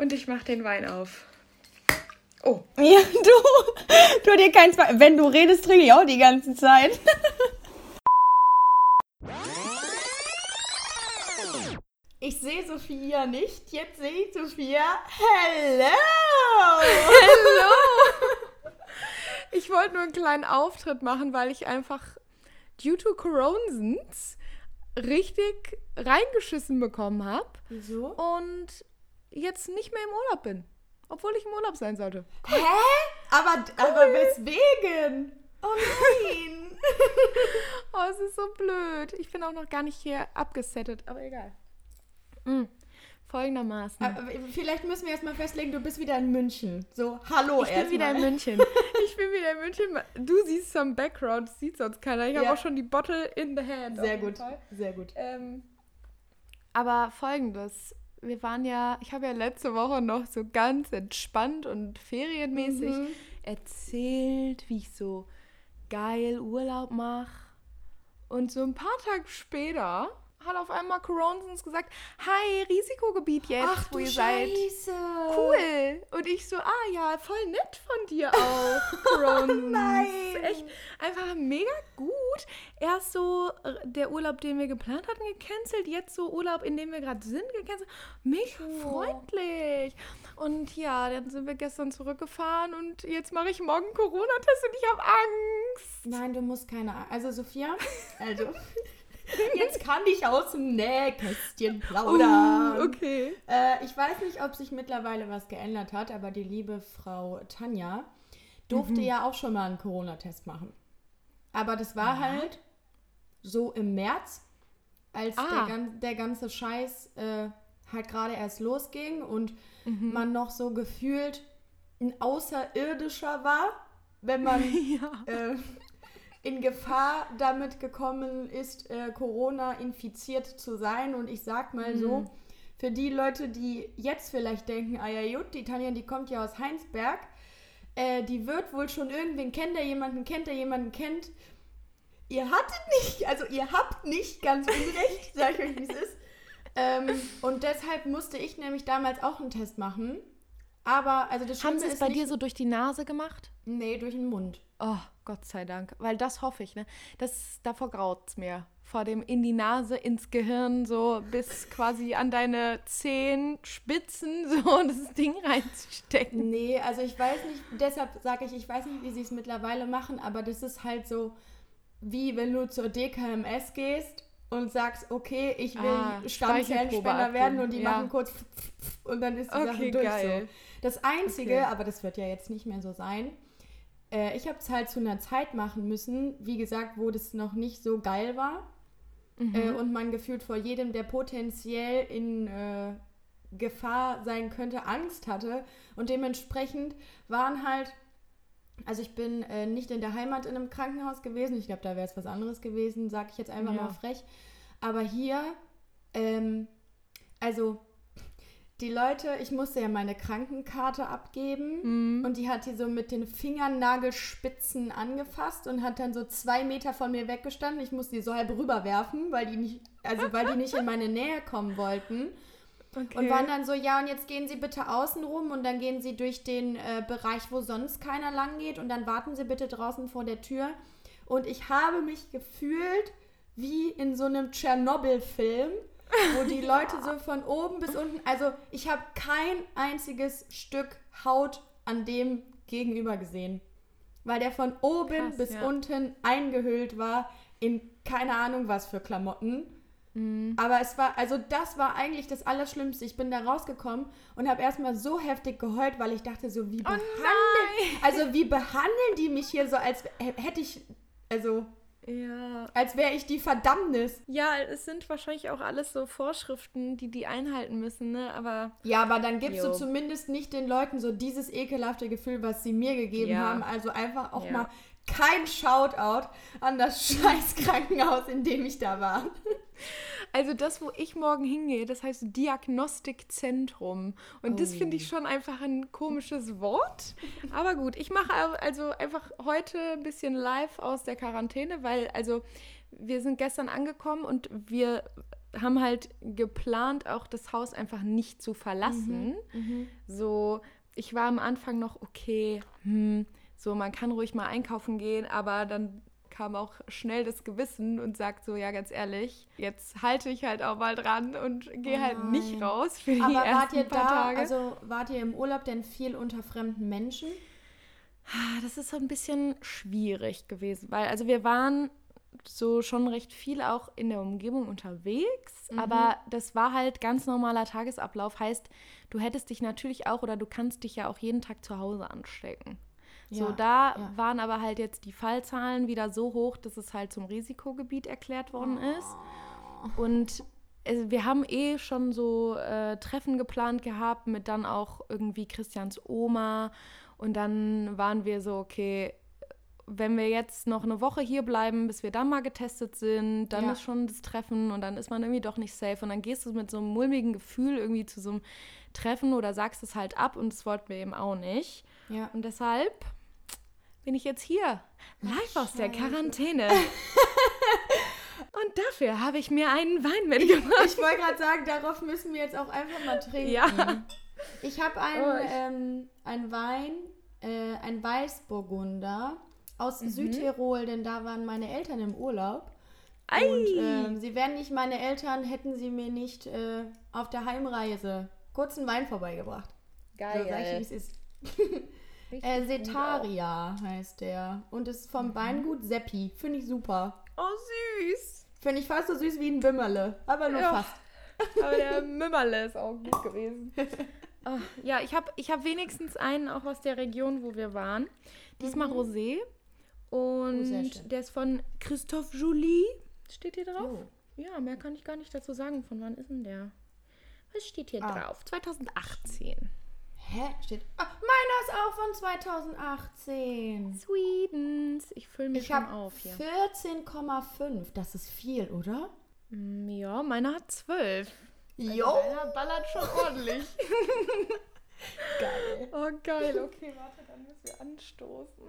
Und ich mache den Wein auf. Oh. Ja, du, du dir keins. Wenn du redest, trinke ich auch die ganze Zeit. Ich sehe Sophia nicht. Jetzt sehe ich Sophia. Hello! Hello! Ich wollte nur einen kleinen Auftritt machen, weil ich einfach due to Coronasons richtig reingeschissen bekommen habe. Wieso? Und jetzt nicht mehr im Urlaub bin. Obwohl ich im Urlaub sein sollte. Hä? Aber, aber weswegen? Oh nein! oh, es ist so blöd. Ich bin auch noch gar nicht hier abgesettet, aber egal. Mhm. Folgendermaßen. Aber vielleicht müssen wir erstmal festlegen, du bist wieder in München. So, hallo Ich bin wieder in München. Ich bin wieder in München. Du siehst zum Background, das sieht sonst keiner. Ich ja. habe auch schon die Bottle in the hand. Sehr gut, sehr gut. Ähm, aber folgendes. Wir waren ja, ich habe ja letzte Woche noch so ganz entspannt und ferienmäßig mhm. erzählt, wie ich so geil Urlaub mache. Und so ein paar Tage später hat auf einmal Coronsons gesagt, hi, Risikogebiet jetzt, Ach, wo ihr Scheiße. seid. Cool. Und ich so, ah ja, voll nett von dir auch, Coronsons. Nein. Echt einfach mega gut. Erst so äh, der Urlaub, den wir geplant hatten, gecancelt. Jetzt so Urlaub, in dem wir gerade sind, gecancelt. Mega oh. freundlich. Und ja, dann sind wir gestern zurückgefahren und jetzt mache ich morgen Corona-Test und ich habe Angst. Nein, du musst keine Angst. Also Sophia, also Jetzt kann ich aus dem Nähkästchen plaudern. Uh, okay. Äh, ich weiß nicht, ob sich mittlerweile was geändert hat, aber die liebe Frau Tanja durfte mhm. ja auch schon mal einen Corona-Test machen. Aber das war ja. halt so im März, als ah. der, der, ganze Scheiß äh, halt gerade erst losging und mhm. man noch so gefühlt ein Außerirdischer war, wenn man ja. äh, in Gefahr damit gekommen ist, äh, Corona infiziert zu sein. Und ich sag mal mhm. so, für die Leute, die jetzt vielleicht denken, ah ja gut, die Tanja, die kommt ja aus Heinsberg, äh, die wird wohl schon irgendwen kennt, der jemanden kennt, der jemanden kennt. Ihr hattet nicht, also ihr habt nicht ganz unrecht, sag ich euch, wie es ist. Ähm, und deshalb musste ich nämlich damals auch einen Test machen. Aber, also das Haben sie es bei dir so durch die Nase gemacht? Nee, durch den Mund. Oh, Gott sei Dank. Weil das hoffe ich, ne? Das, davor graut es mir. Vor dem in die Nase, ins Gehirn, so bis quasi an deine Zehenspitzen, so das Ding reinzustecken. Nee, also ich weiß nicht, deshalb sage ich, ich weiß nicht, wie sie es mittlerweile machen, aber das ist halt so, wie wenn du zur DKMS gehst und sagst, okay, ich will ah, Stammzellenspender werden und die ja. machen kurz und dann ist die okay, Sache durch geil. so. Das Einzige, okay. aber das wird ja jetzt nicht mehr so sein, äh, ich habe es halt zu einer Zeit machen müssen, wie gesagt, wo das noch nicht so geil war. Mhm. Äh, und man gefühlt vor jedem, der potenziell in äh, Gefahr sein könnte, Angst hatte. Und dementsprechend waren halt, also ich bin äh, nicht in der Heimat in einem Krankenhaus gewesen. Ich glaube, da wäre es was anderes gewesen, sage ich jetzt einfach ja. mal frech. Aber hier, ähm, also die Leute, ich musste ja meine Krankenkarte abgeben mhm. und die hat die so mit den Fingernagelspitzen angefasst und hat dann so zwei Meter von mir weggestanden. Ich musste die so halb rüberwerfen, weil die nicht, also weil die nicht in meine Nähe kommen wollten. Okay. Und waren dann so, ja, und jetzt gehen Sie bitte außen rum und dann gehen Sie durch den äh, Bereich, wo sonst keiner lang geht und dann warten Sie bitte draußen vor der Tür. Und ich habe mich gefühlt wie in so einem Tschernobyl-Film wo die ja. Leute so von oben bis unten, also ich habe kein einziges Stück Haut an dem gegenüber gesehen, weil der von oben Krass, bis ja. unten eingehüllt war in keine Ahnung was für Klamotten. Mhm. Aber es war, also das war eigentlich das Allerschlimmste. Ich bin da rausgekommen und habe erstmal so heftig geheult, weil ich dachte so, wie oh behandeln, also wie behandeln die mich hier so, als hätte ich, also ja. Als wäre ich die Verdammnis. Ja, es sind wahrscheinlich auch alles so Vorschriften, die die einhalten müssen, ne? Aber. Ja, aber dann gibst jo. du zumindest nicht den Leuten so dieses ekelhafte Gefühl, was sie mir gegeben ja. haben. Also einfach auch ja. mal kein Shoutout an das scheiß Krankenhaus, in dem ich da war. Also das, wo ich morgen hingehe, das heißt Diagnostikzentrum. Und oh. das finde ich oh. schon einfach ein komisches Wort. Aber gut, ich mache also einfach heute ein bisschen live aus der Quarantäne, weil also wir sind gestern angekommen und wir haben halt geplant, auch das Haus einfach nicht zu verlassen. Mhm. Mhm. So, ich war am Anfang noch okay, hm, so man kann ruhig mal einkaufen gehen, aber dann kam auch schnell das Gewissen und sagt so, ja, ganz ehrlich, jetzt halte ich halt auch mal dran und gehe oh halt nicht raus für die Aber wart ihr da, Tage. also wart ihr im Urlaub denn viel unter fremden Menschen? Das ist so ein bisschen schwierig gewesen, weil also wir waren so schon recht viel auch in der Umgebung unterwegs, mhm. aber das war halt ganz normaler Tagesablauf. Heißt, du hättest dich natürlich auch oder du kannst dich ja auch jeden Tag zu Hause anstecken. So, ja, da ja. waren aber halt jetzt die Fallzahlen wieder so hoch, dass es halt zum Risikogebiet erklärt worden oh. ist. Und es, wir haben eh schon so äh, Treffen geplant gehabt mit dann auch irgendwie Christians Oma. Und dann waren wir so, okay, wenn wir jetzt noch eine Woche hier bleiben, bis wir dann mal getestet sind, dann ja. ist schon das Treffen und dann ist man irgendwie doch nicht safe. Und dann gehst du mit so einem mulmigen Gefühl irgendwie zu so einem Treffen oder sagst es halt ab und das wollten wir eben auch nicht. Ja. Und deshalb bin ich jetzt hier, live Ach, aus der Quarantäne. Und dafür habe ich mir einen Wein mitgebracht. Ich, ich wollte gerade sagen, darauf müssen wir jetzt auch einfach mal trinken. Ja. Ich habe einen, oh, ähm, einen Wein, äh, ein Weißburgunder aus mhm. Südtirol, denn da waren meine Eltern im Urlaub. Ei. Und äh, sie wären nicht meine Eltern, hätten sie mir nicht äh, auf der Heimreise kurzen Wein vorbeigebracht. Geil. So sag ich, wie es ist. Äh, Setaria heißt der. Und ist vom mhm. Weingut Seppi. Finde ich super. Oh, süß. Finde ich fast so süß wie ein Bimmerle. Aber nur ja. fast. Aber der Mümmerle ist auch gut gewesen. Oh, ja, ich habe ich hab wenigstens einen auch aus der Region, wo wir waren. Diesmal mhm. Rosé. Und oh, der ist von Christophe Joly. Steht hier drauf? Oh. Ja, mehr kann ich gar nicht dazu sagen. Von wann ist denn der? Was steht hier ah. drauf? 2018. Hä? Steht. Ah, meiner ist auch von 2018. Swedens. Ich fülle mich ich schon auf hier. 14,5. Das ist viel, oder? Mm, ja, meiner hat 12. Also jo. Meiner ballert schon ordentlich. geil. Oh, geil. Okay, warte, dann müssen wir anstoßen.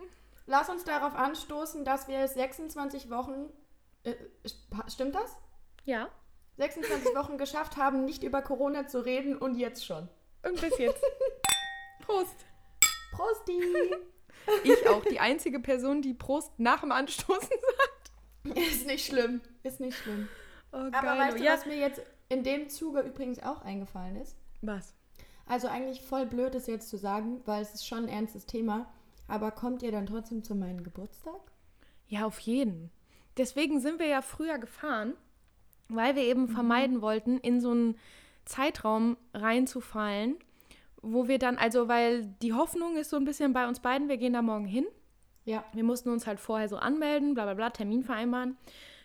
Lass uns darauf anstoßen, dass wir 26 Wochen. Äh, stimmt das? Ja. 26 Wochen geschafft haben, nicht über Corona zu reden und jetzt schon. Und bis jetzt. Prost. Prosti. Ich auch, die einzige Person, die Prost nach dem Anstoßen sagt. Ist nicht schlimm. Ist nicht schlimm. Oh, Aber weißt du, ja. was mir jetzt in dem Zuge übrigens auch eingefallen ist? Was? Also eigentlich voll blöd, das jetzt zu sagen, weil es ist schon ein ernstes Thema. Aber kommt ihr dann trotzdem zu meinem Geburtstag? Ja, auf jeden. Deswegen sind wir ja früher gefahren, weil wir eben mhm. vermeiden wollten, in so einen Zeitraum reinzufallen, wo wir dann, also weil die Hoffnung ist so ein bisschen bei uns beiden, wir gehen da morgen hin. Ja. Wir mussten uns halt vorher so anmelden, bla bla bla, Termin vereinbaren.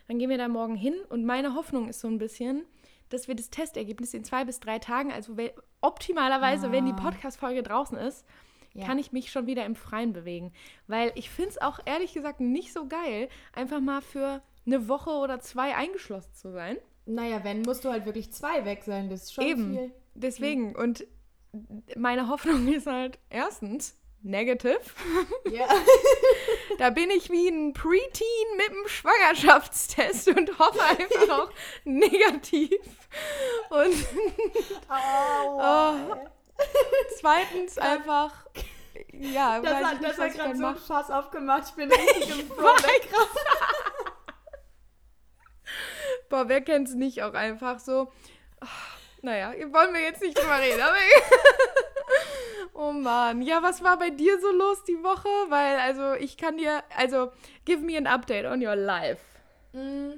Dann gehen wir da morgen hin und meine Hoffnung ist so ein bisschen, dass wir das Testergebnis in zwei bis drei Tagen, also optimalerweise, ah. wenn die ah. Podcast-Folge draußen ist, ja. kann ich mich schon wieder im Freien bewegen. Weil ich finde es auch ehrlich gesagt nicht so geil, einfach mal für eine Woche oder zwei eingeschlossen zu sein. Naja, wenn, musst du halt wirklich zwei weg sein. Das ist schon Eben. viel. Deswegen. Und meine Hoffnung ist halt erstens negative. Ja. da bin ich wie ein Preteen mit einem Schwangerschaftstest und hoffe einfach auch negativ. Und oh, zweitens einfach ja, das hat, das hat gerade so ein Fass aufgemacht. Ich bin richtig im Flow Boah, wer kennt es nicht auch einfach so? Oh, naja, wollen wir jetzt nicht drüber reden, oh Mann. Ja, was war bei dir so los die Woche? Weil, also, ich kann dir. Also, give me an update on your life. Mm,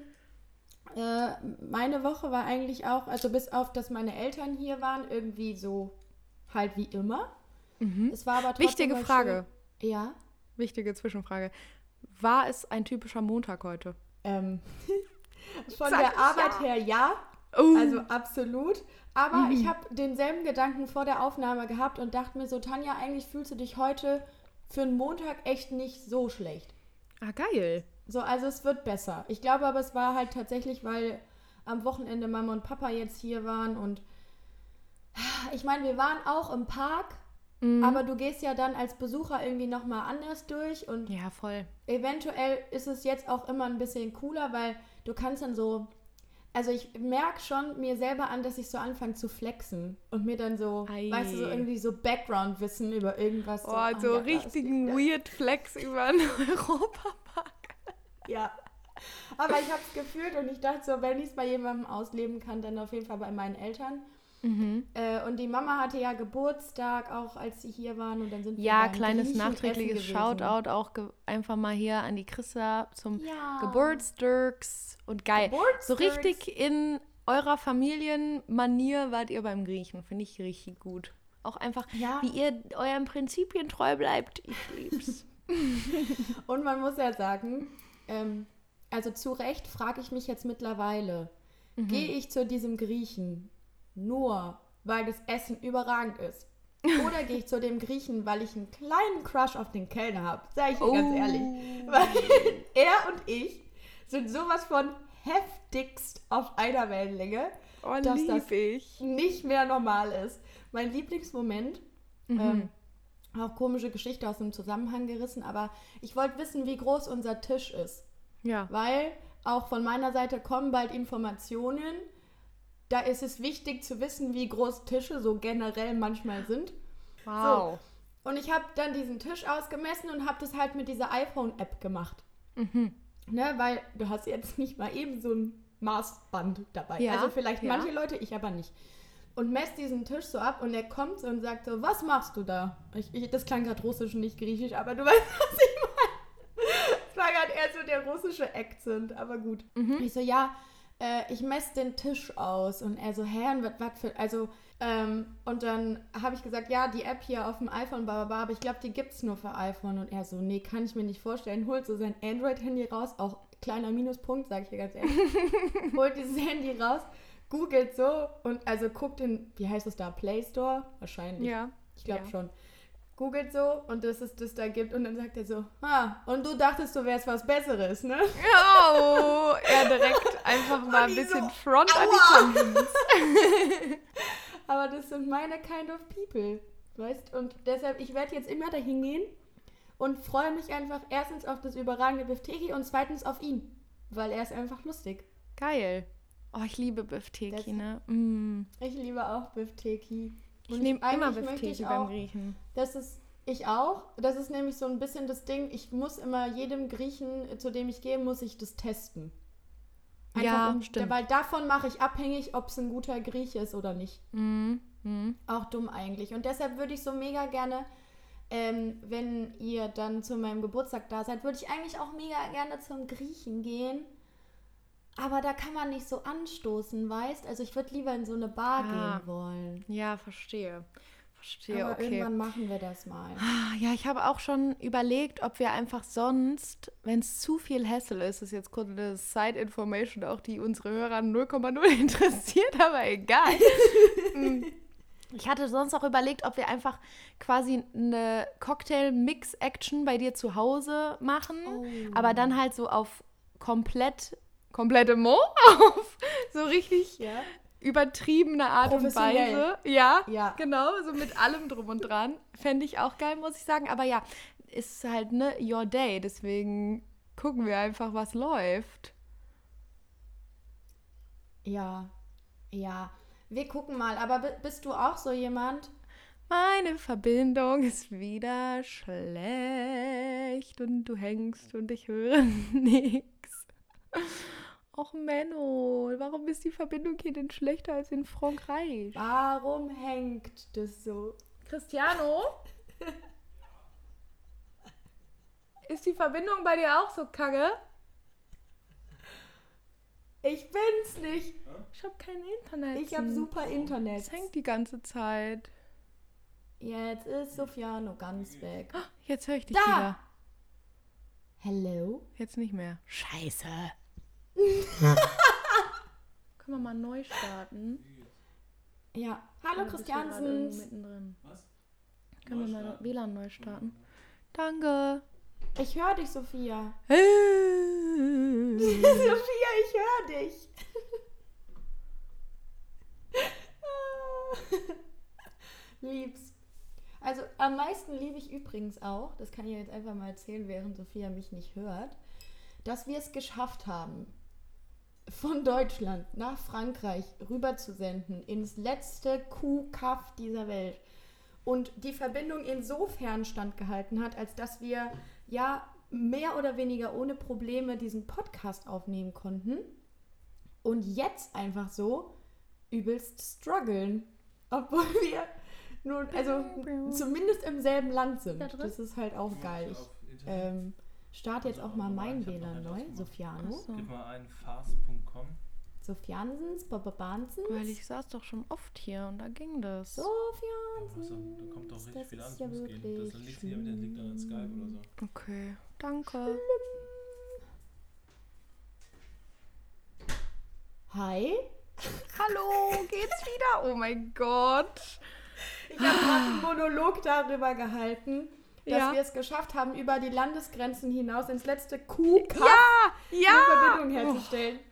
äh, meine Woche war eigentlich auch, also bis auf, dass meine Eltern hier waren, irgendwie so halt wie immer. Mhm. Es war aber trotzdem Wichtige Frage. Schön. Ja. Wichtige Zwischenfrage. War es ein typischer Montag heute? Ähm, von Sag der Arbeit ja. her ja. Uh. Also absolut. Aber mhm. ich habe denselben Gedanken vor der Aufnahme gehabt und dachte mir so, Tanja, eigentlich fühlst du dich heute für einen Montag echt nicht so schlecht. Ah, geil. So, also es wird besser. Ich glaube aber, es war halt tatsächlich, weil am Wochenende Mama und Papa jetzt hier waren und ich meine, wir waren auch im Park, mhm. aber du gehst ja dann als Besucher irgendwie nochmal anders durch und ja, voll. Eventuell ist es jetzt auch immer ein bisschen cooler, weil du kannst dann so also ich merke schon mir selber an, dass ich so anfange zu flexen und mir dann so, Ei. weißt du, so irgendwie so Background-Wissen über irgendwas. Oh, so, so richtigen Weird Flex über einen Europapark. Ja. Aber ich habe es gefühlt und ich dachte so, wenn ich es bei jemandem ausleben kann, dann auf jeden Fall bei meinen Eltern. Mhm. Äh, und die Mama hatte ja Geburtstag, auch als sie hier waren. Und dann sind ja, wir kleines nachträgliches Shoutout auch einfach mal hier an die Chrissa zum ja. Geburtstags. Und geil. So richtig in eurer Familienmanier wart ihr beim Griechen. Finde ich richtig gut. Auch einfach, ja. wie ihr euren Prinzipien treu bleibt. Ich lieb's. und man muss ja sagen, ähm, also zu Recht frage ich mich jetzt mittlerweile, mhm. gehe ich zu diesem Griechen nur, weil das Essen überragend ist? Oder gehe ich zu dem Griechen, weil ich einen kleinen Crush auf den Kellner habe? Sag ich dir oh. ganz ehrlich. Weil er und ich sind sowas von heftigst auf einer Wellenlänge, oh, dass das ich. nicht mehr normal ist. Mein Lieblingsmoment, mhm. ähm, auch komische Geschichte aus dem Zusammenhang gerissen, aber ich wollte wissen, wie groß unser Tisch ist. Ja. Weil auch von meiner Seite kommen bald Informationen. Da ist es wichtig zu wissen, wie groß Tische so generell manchmal sind. Wow. So. Und ich habe dann diesen Tisch ausgemessen und habe das halt mit dieser iPhone-App gemacht. Mhm. Ne, weil du hast jetzt nicht mal eben so ein Maßband dabei. Ja, also vielleicht ja. manche Leute, ich aber nicht. Und messt diesen Tisch so ab und er kommt und sagt so, was machst du da? Ich, ich, das klang gerade russisch und nicht griechisch, aber du weißt, was ich war gerade eher so der russische Akzent, aber gut. Mhm. Ich so, ja, äh, ich messe den Tisch aus. Und er so, hä, was, was für, also, ähm, und dann habe ich gesagt, ja, die App hier auf dem iPhone, baba, aber ich glaube, die gibt es nur für iPhone. Und er so, nee, kann ich mir nicht vorstellen. Holt so sein Android-Handy raus, auch kleiner Minuspunkt, sage ich dir ganz ehrlich. Holt dieses Handy raus, googelt so und also guckt in, wie heißt das da, Play Store? Wahrscheinlich. Ja. Ich glaube ja. schon googelt so und dass es das da gibt und dann sagt er so, ah, und du dachtest, du wärst was Besseres, ne? Oh, er direkt einfach mal ein bisschen so, Front aua. an die Kondiz. Aber das sind meine kind of people, weißt? Und deshalb, ich werde jetzt immer dahin gehen und freue mich einfach erstens auf das überragende Bifteki und zweitens auf ihn, weil er ist einfach lustig. Geil. Oh, ich liebe Bifteki, ne? Mm. Ich liebe auch Bifteki. Ich nehme immer Bifteki beim Griechen. Das ist ich auch. Das ist nämlich so ein bisschen das Ding, ich muss immer jedem Griechen, zu dem ich gehe, muss ich das testen. Einfach ja, um, stimmt. Weil davon mache ich abhängig, ob es ein guter Grieche ist oder nicht. Mhm. Mhm. Auch dumm eigentlich. Und deshalb würde ich so mega gerne, ähm, wenn ihr dann zu meinem Geburtstag da seid, würde ich eigentlich auch mega gerne zum Griechen gehen aber da kann man nicht so anstoßen, weißt? Also ich würde lieber in so eine Bar ah, gehen wollen. Ja, verstehe. Verstehe, Aber okay. irgendwann machen wir das mal. Ah, ja, ich habe auch schon überlegt, ob wir einfach sonst, wenn es zu viel Hassel ist, ist jetzt kurz eine Side-Information, auch die unsere Hörer 0,0 interessiert, aber egal. Hm. ich hatte sonst auch überlegt, ob wir einfach quasi eine Cocktail-Mix-Action bei dir zu Hause machen, oh. aber dann halt so auf komplett komplette Mo auf so richtig ja. übertriebene Art und Weise. Ja, ja, genau, so mit allem drum und dran. Fände ich auch geil, muss ich sagen. Aber ja, ist halt ne Your Day, deswegen gucken wir einfach, was läuft. Ja, ja. Wir gucken mal, aber bist du auch so jemand? Meine Verbindung ist wieder schlecht und du hängst und ich höre nichts. Och Menno, warum ist die Verbindung hier denn schlechter als in Frankreich? Warum hängt das so? Cristiano? ist die Verbindung bei dir auch so kacke? Ich bin's nicht. Ich hab kein Internet. Ich hab super Internet. Es hängt die ganze Zeit. Jetzt ist Sofiano ganz weg. Jetzt höre ich dich da. wieder. Hello? Jetzt nicht mehr. Scheiße. Können wir mal neu starten? Ja. Hallo Christiansen. Mittendrin. Was? Können wir mal WLAN neu starten? Danke. Ich höre dich, Sophia. Sophia, ich höre dich. Lieb's. Also am meisten liebe ich übrigens auch, das kann ich jetzt einfach mal erzählen, während Sophia mich nicht hört, dass wir es geschafft haben, von Deutschland nach Frankreich rüber zu senden, ins letzte Kuhkaff dieser Welt. Und die Verbindung insofern standgehalten hat, als dass wir ja mehr oder weniger ohne Probleme diesen Podcast aufnehmen konnten. Und jetzt einfach so übelst strugglen. Obwohl wir nun, also zumindest im selben Land sind. Das ist halt auch geil. Ich ähm, starte jetzt auch mal mein WLAN neu, Sofiano. So. Gib mal ein fast.com. Sofiansens, Bababansens. Weil ich saß doch schon oft hier und da ging das. Sofiansens. Ja, da kommt doch richtig viel an. Ja das liegt, das liegt an Skype oder so. Okay, danke. Schlimm. Hi. Hallo, geht's wieder? Oh mein Gott. Ich habe gerade einen Monolog darüber gehalten, dass ja. wir es geschafft haben, über die Landesgrenzen hinaus ins letzte Kuhkaff ja, ja. eine Verbindung herzustellen. Oh.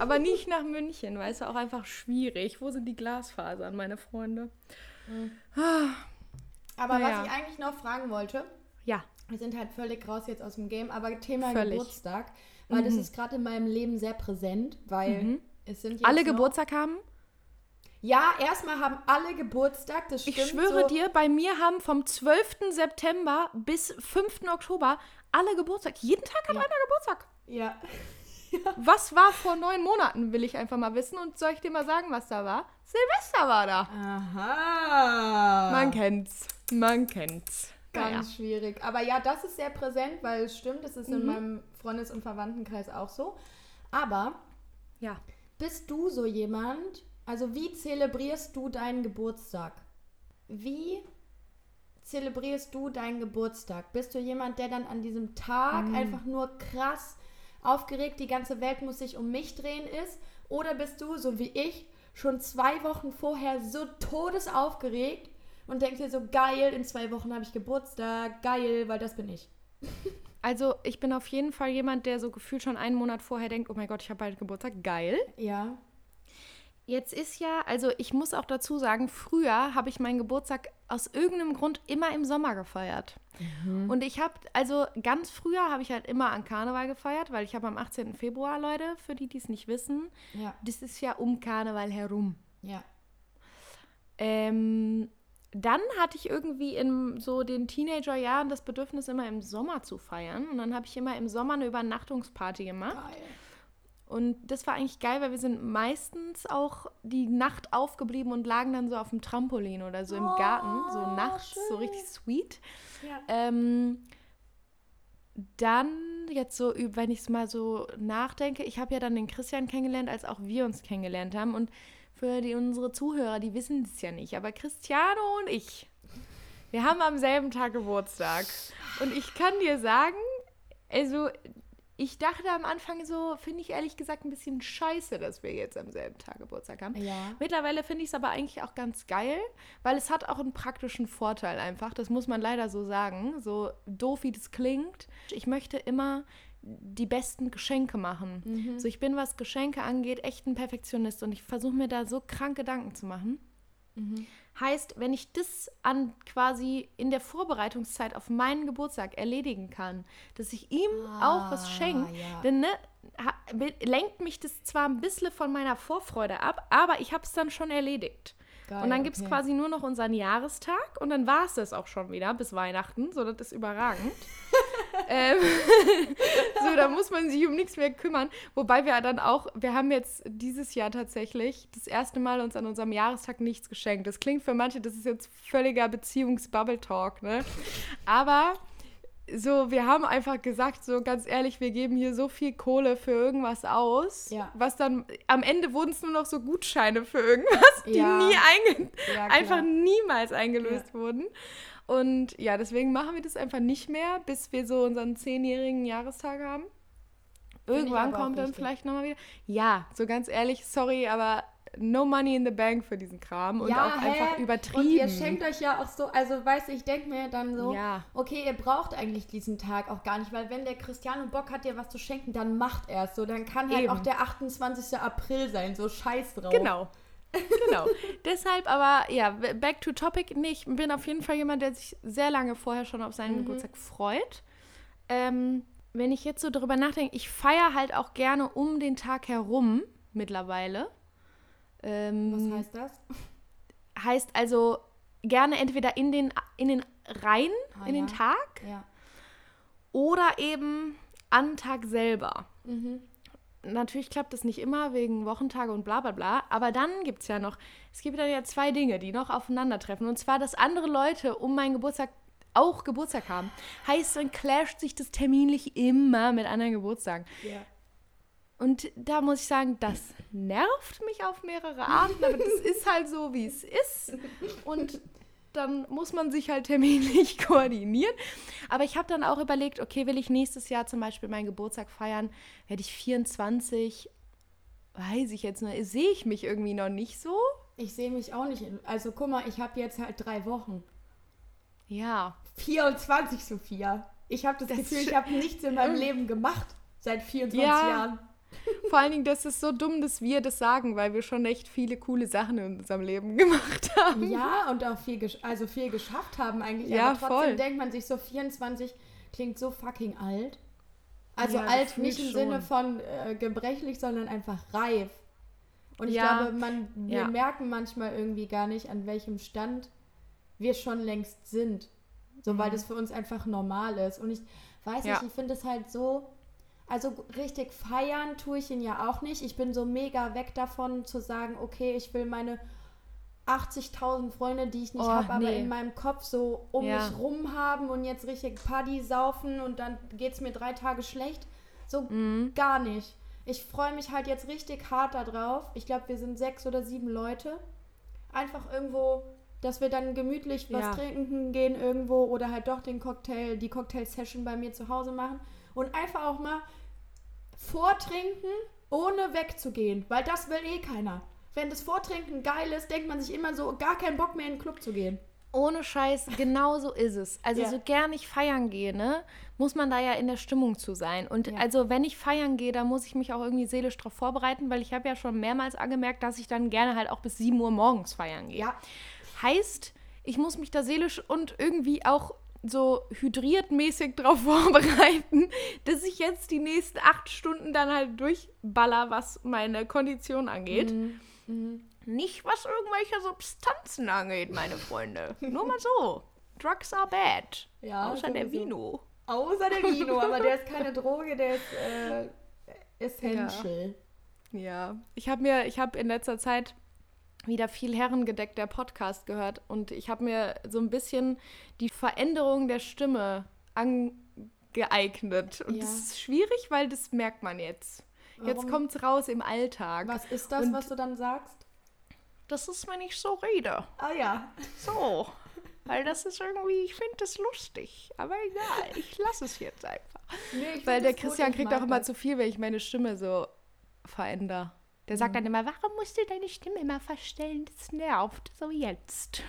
Aber nicht nach München, weil es auch einfach schwierig. Wo sind die Glasfasern, meine Freunde? Mhm. Aber naja. was ich eigentlich noch fragen wollte, ja. wir sind halt völlig raus jetzt aus dem Game, aber Thema völlig. Geburtstag, weil mhm. das ist gerade in meinem Leben sehr präsent, weil mhm. es sind Alle Geburtstag haben? Ja, erstmal haben alle Geburtstag, das stimmt. Ich schwöre so. dir, bei mir haben vom 12. September bis 5. Oktober alle Geburtstag. Jeden Tag hat ja. einer Geburtstag. Ja. Was war vor neun Monaten, will ich einfach mal wissen. Und soll ich dir mal sagen, was da war? Silvester war da. Aha. Man kennt's. Man kennt's. Ganz naja. schwierig. Aber ja, das ist sehr präsent, weil es stimmt, das ist mhm. in meinem Freundes- und Verwandtenkreis auch so. Aber ja. bist du so jemand, also wie zelebrierst du deinen Geburtstag? Wie zelebrierst du deinen Geburtstag? Bist du jemand, der dann an diesem Tag mhm. einfach nur krass aufgeregt, die ganze Welt muss sich um mich drehen ist? Oder bist du, so wie ich, schon zwei Wochen vorher so todesaufgeregt und denkst dir so, geil, in zwei Wochen habe ich Geburtstag, geil, weil das bin ich. Also ich bin auf jeden Fall jemand, der so gefühlt schon einen Monat vorher denkt, oh mein Gott, ich habe bald Geburtstag, geil. Ja. Jetzt ist ja, also ich muss auch dazu sagen, früher habe ich meinen Geburtstag aus irgendeinem Grund immer im Sommer gefeiert. Mhm. Und ich habe, also ganz früher habe ich halt immer an Karneval gefeiert, weil ich habe am 18. Februar, Leute, für die, die es nicht wissen, ja. das ist ja um Karneval herum. Ja. Ähm, dann hatte ich irgendwie in so den Teenagerjahren das Bedürfnis, immer im Sommer zu feiern. Und dann habe ich immer im Sommer eine Übernachtungsparty gemacht. Geil. Und das war eigentlich geil, weil wir sind meistens auch die Nacht aufgeblieben und lagen dann so auf dem Trampolin oder so im oh, Garten, so nachts, schön. so richtig sweet. Ja. Ähm, dann jetzt so, wenn ich es mal so nachdenke, ich habe ja dann den Christian kennengelernt, als auch wir uns kennengelernt haben. Und für die, unsere Zuhörer, die wissen es ja nicht, aber Cristiano und ich, wir haben am selben Tag Geburtstag. Und ich kann dir sagen, also ich dachte am Anfang so, finde ich ehrlich gesagt ein bisschen scheiße, dass wir jetzt am selben Tag Geburtstag haben. Ja. Mittlerweile finde ich es aber eigentlich auch ganz geil, weil es hat auch einen praktischen Vorteil einfach. Das muss man leider so sagen. So doof wie das klingt. Ich möchte immer die besten Geschenke machen. Mhm. So ich bin, was Geschenke angeht, echt ein Perfektionist und ich versuche mir da so krank Gedanken zu machen. Mhm. Heißt, wenn ich das an quasi in der Vorbereitungszeit auf meinen Geburtstag erledigen kann, dass ich ihm ah, auch was schenke, ja. dann ne, lenkt mich das zwar ein bisschen von meiner Vorfreude ab, aber ich habe es dann schon erledigt. Geil, und dann gibt es okay. quasi nur noch unseren Jahrestag und dann war es das auch schon wieder bis Weihnachten. So, das ist überragend. ähm, so, da muss man sich um nichts mehr kümmern. Wobei wir dann auch, wir haben jetzt dieses Jahr tatsächlich das erste Mal uns an unserem Jahrestag nichts geschenkt. Das klingt für manche, das ist jetzt völliger Beziehungs-Bubble-Talk, ne? Aber so, wir haben einfach gesagt, so ganz ehrlich, wir geben hier so viel Kohle für irgendwas aus, ja. was dann am Ende wurden es nur noch so Gutscheine für irgendwas, die ja. nie einge ja, einfach niemals eingelöst wurden. Und ja, deswegen machen wir das einfach nicht mehr, bis wir so unseren zehnjährigen Jahrestag haben. Irgendwann kommt dann vielleicht nochmal wieder. Ja, so ganz ehrlich, sorry, aber no money in the bank für diesen Kram und ja, auch hä? einfach übertrieben. Und ihr schenkt euch ja auch so, also weißt du, ich denke mir dann so, ja. okay, ihr braucht eigentlich diesen Tag auch gar nicht, weil wenn der Cristiano Bock hat, dir was zu schenken, dann macht er es so. Dann kann halt Eben. auch der 28. April sein, so scheiß drauf. Genau. genau. Deshalb aber, ja, back to topic. Nee, ich bin auf jeden Fall jemand, der sich sehr lange vorher schon auf seinen mhm. Geburtstag freut. Ähm, wenn ich jetzt so darüber nachdenke, ich feiere halt auch gerne um den Tag herum mittlerweile. Ähm, Was heißt das? Heißt also gerne entweder in den, in den rein, ah, in ja. den Tag ja. oder eben an Tag selber. Mhm. Natürlich klappt das nicht immer wegen Wochentage und bla bla bla, aber dann gibt es ja noch, es gibt dann ja zwei Dinge, die noch aufeinandertreffen. Und zwar, dass andere Leute um meinen Geburtstag auch Geburtstag haben. Heißt, dann clasht sich das terminlich immer mit anderen Geburtstagen. Ja. Und da muss ich sagen, das nervt mich auf mehrere Arten, aber das ist halt so, wie es ist. Und dann muss man sich halt terminlich koordinieren. Aber ich habe dann auch überlegt, okay, will ich nächstes Jahr zum Beispiel meinen Geburtstag feiern, werde ich 24, weiß ich jetzt noch, sehe ich mich irgendwie noch nicht so. Ich sehe mich auch nicht. Also guck mal, ich habe jetzt halt drei Wochen. Ja. 24, Sophia. Ich habe das, das Gefühl, ich habe nichts in meinem Leben gemacht seit 24 ja. Jahren. Vor allen Dingen, das ist so dumm, dass wir das sagen, weil wir schon echt viele coole Sachen in unserem Leben gemacht haben. Ja, und auch viel, also viel geschafft haben eigentlich. Ja, Aber trotzdem voll. denkt man sich so, 24 klingt so fucking alt. Also ja, alt nicht im schon. Sinne von äh, gebrechlich, sondern einfach reif. Und ich ja. glaube, man, wir ja. merken manchmal irgendwie gar nicht, an welchem Stand wir schon längst sind. So, mhm. weil das für uns einfach normal ist. Und ich weiß nicht, ich finde es halt so also richtig feiern tue ich ihn ja auch nicht. Ich bin so mega weg davon zu sagen, okay, ich will meine 80.000 Freunde, die ich nicht oh, habe, nee. aber in meinem Kopf so um ja. mich rum haben und jetzt richtig Party saufen und dann geht es mir drei Tage schlecht. So mhm. gar nicht. Ich freue mich halt jetzt richtig hart darauf. Ich glaube, wir sind sechs oder sieben Leute. Einfach irgendwo, dass wir dann gemütlich was ja. trinken gehen irgendwo oder halt doch den Cocktail, die Cocktail-Session bei mir zu Hause machen. Und einfach auch mal Vortrinken, ohne wegzugehen, weil das will eh keiner. Wenn das Vortrinken geil ist, denkt man sich immer so, gar keinen Bock mehr in den Club zu gehen. Ohne Scheiß, genau so ist es. Also ja. so gern ich feiern gehe, ne, muss man da ja in der Stimmung zu sein. Und ja. also wenn ich feiern gehe, da muss ich mich auch irgendwie seelisch darauf vorbereiten, weil ich habe ja schon mehrmals angemerkt, dass ich dann gerne halt auch bis 7 Uhr morgens feiern gehe. Ja. Heißt, ich muss mich da seelisch und irgendwie auch so hydriertmäßig darauf vorbereiten, dass ich jetzt die nächsten acht Stunden dann halt durchballer, was meine Kondition angeht. Mhm. Mhm. Nicht, was irgendwelche Substanzen angeht, meine Freunde. Nur mal so. Drugs are bad. Ja, Außer der Vino. Außer der Vino, aber der ist keine Droge, der ist äh, essential. Ja. ja. Ich habe mir, ich habe in letzter Zeit wieder viel herrengedeckter Podcast gehört und ich habe mir so ein bisschen die Veränderung der Stimme angeeignet. Und ja. das ist schwierig, weil das merkt man jetzt. Warum? Jetzt kommt es raus im Alltag. Was ist das, und was du dann sagst? Das ist, wenn ich so rede. Ah ja. So. Weil das ist irgendwie, ich finde das lustig. Aber egal, ich lasse es jetzt einfach. Nee, weil der Christian kriegt auch immer das. zu viel, wenn ich meine Stimme so verändere. Der sagt mhm. dann immer, warum musst du deine Stimme immer verstellen? Das nervt. So jetzt.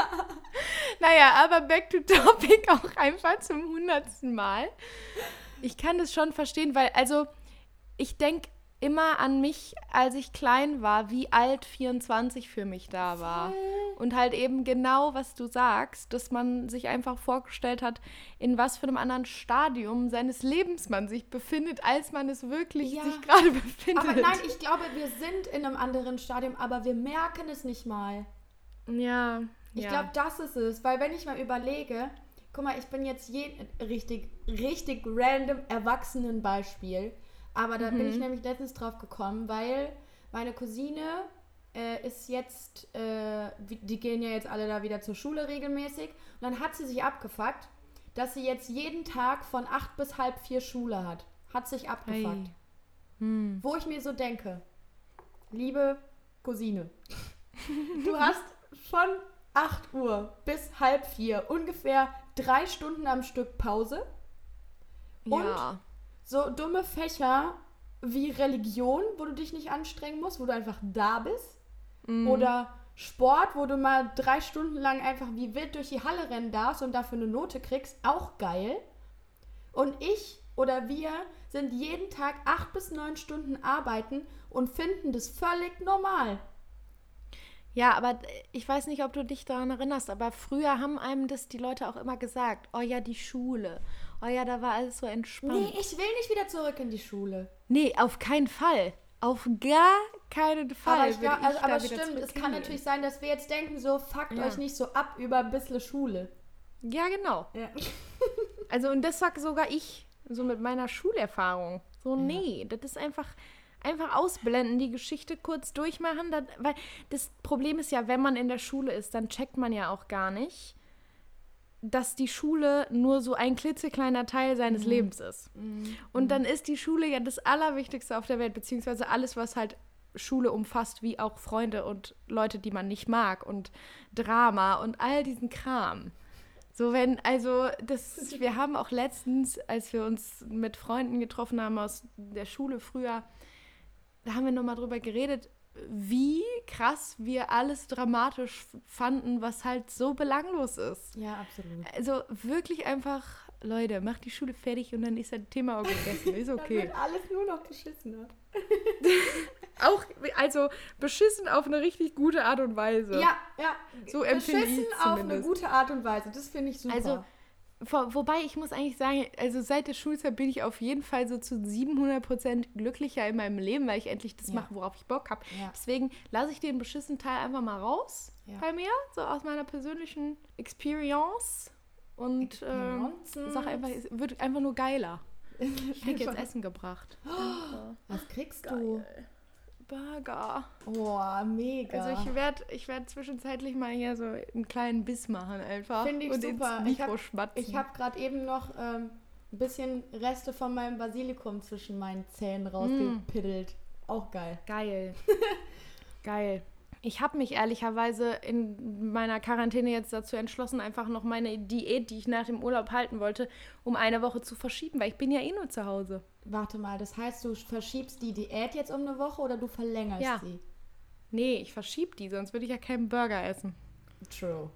naja, aber back to topic auch einfach zum hundertsten Mal. Ich kann das schon verstehen, weil, also, ich denke immer an mich, als ich klein war, wie alt 24 für mich da war. Und halt eben genau, was du sagst, dass man sich einfach vorgestellt hat, in was für einem anderen Stadium seines Lebens man sich befindet, als man es wirklich ja. sich gerade befindet. Aber nein, ich glaube, wir sind in einem anderen Stadium, aber wir merken es nicht mal. Ja. Ich ja. glaube, das ist es, weil wenn ich mal überlege, guck mal, ich bin jetzt je, richtig, richtig random Erwachsenenbeispiel. Aber da mhm. bin ich mhm. nämlich letztens drauf gekommen, weil meine Cousine äh, ist jetzt, äh, die gehen ja jetzt alle da wieder zur Schule regelmäßig. Und dann hat sie sich abgefuckt, dass sie jetzt jeden Tag von acht bis halb vier Schule hat. Hat sich abgefuckt. Hm. Wo ich mir so denke, liebe Cousine, du hast von 8 Uhr bis halb vier ungefähr drei Stunden am Stück Pause. Und ja so dumme Fächer wie Religion, wo du dich nicht anstrengen musst, wo du einfach da bist. Mhm. Oder Sport, wo du mal drei Stunden lang einfach wie wild durch die Halle rennen darfst und dafür eine Note kriegst, auch geil. Und ich oder wir sind jeden Tag acht bis neun Stunden arbeiten und finden das völlig normal. Ja, aber ich weiß nicht, ob du dich daran erinnerst, aber früher haben einem das die Leute auch immer gesagt. Oh ja, die Schule oh ja, da war alles so entspannt. Nee, ich will nicht wieder zurück in die Schule. Nee, auf keinen Fall. Auf gar keinen Fall. Aber, ich glaub, also, aber stimmt, es kann natürlich sein, dass wir jetzt denken, so fuckt ja. euch nicht so ab über ein bisschen Schule. Ja, genau. Ja. also, und das sag sogar ich, so mit meiner Schulerfahrung. So, ja. nee, das ist einfach, einfach ausblenden, die Geschichte kurz durchmachen. Das, weil das Problem ist ja, wenn man in der Schule ist, dann checkt man ja auch gar nicht, dass die Schule nur so ein klitzekleiner Teil seines mhm. Lebens ist. Mhm. Und dann ist die Schule ja das Allerwichtigste auf der Welt, beziehungsweise alles, was halt Schule umfasst, wie auch Freunde und Leute, die man nicht mag und Drama und all diesen Kram. So, wenn, also, das, wir haben auch letztens, als wir uns mit Freunden getroffen haben aus der Schule früher, da haben wir nochmal drüber geredet, wie krass wir alles dramatisch fanden, was halt so belanglos ist. Ja, absolut. Also wirklich einfach, Leute, macht die Schule fertig und dann ist das Thema auch gegessen. Ist okay. dann wird alles nur noch beschissen. auch, also beschissen auf eine richtig gute Art und Weise. Ja, ja. So empfinde ich Beschissen auf eine gute Art und Weise, das finde ich super. Also vor, wobei ich muss eigentlich sagen, also seit der Schulzeit bin ich auf jeden Fall so zu 700% glücklicher in meinem Leben, weil ich endlich das ja. mache, worauf ich Bock habe. Ja. Deswegen lasse ich den beschissenen Teil einfach mal raus ja. bei mir, so aus meiner persönlichen Experience. Und ähm, sag einfach, es wird einfach nur geiler. Ich krieg jetzt Essen gebracht. Oh, was kriegst Geil. Burger. Oh, mega. Also ich werde ich werd zwischenzeitlich mal hier so einen kleinen Biss machen einfach. Finde ich und super. ich habe hab gerade eben noch ähm, ein bisschen Reste von meinem Basilikum zwischen meinen Zähnen rausgepiddelt. Mm. Auch geil. Geil. geil. Ich habe mich ehrlicherweise in meiner Quarantäne jetzt dazu entschlossen, einfach noch meine Diät, die ich nach dem Urlaub halten wollte, um eine Woche zu verschieben, weil ich bin ja eh nur zu Hause. Warte mal, das heißt, du verschiebst die Diät jetzt um eine Woche oder du verlängerst ja. sie? Nee, ich verschieb die, sonst würde ich ja keinen Burger essen. True.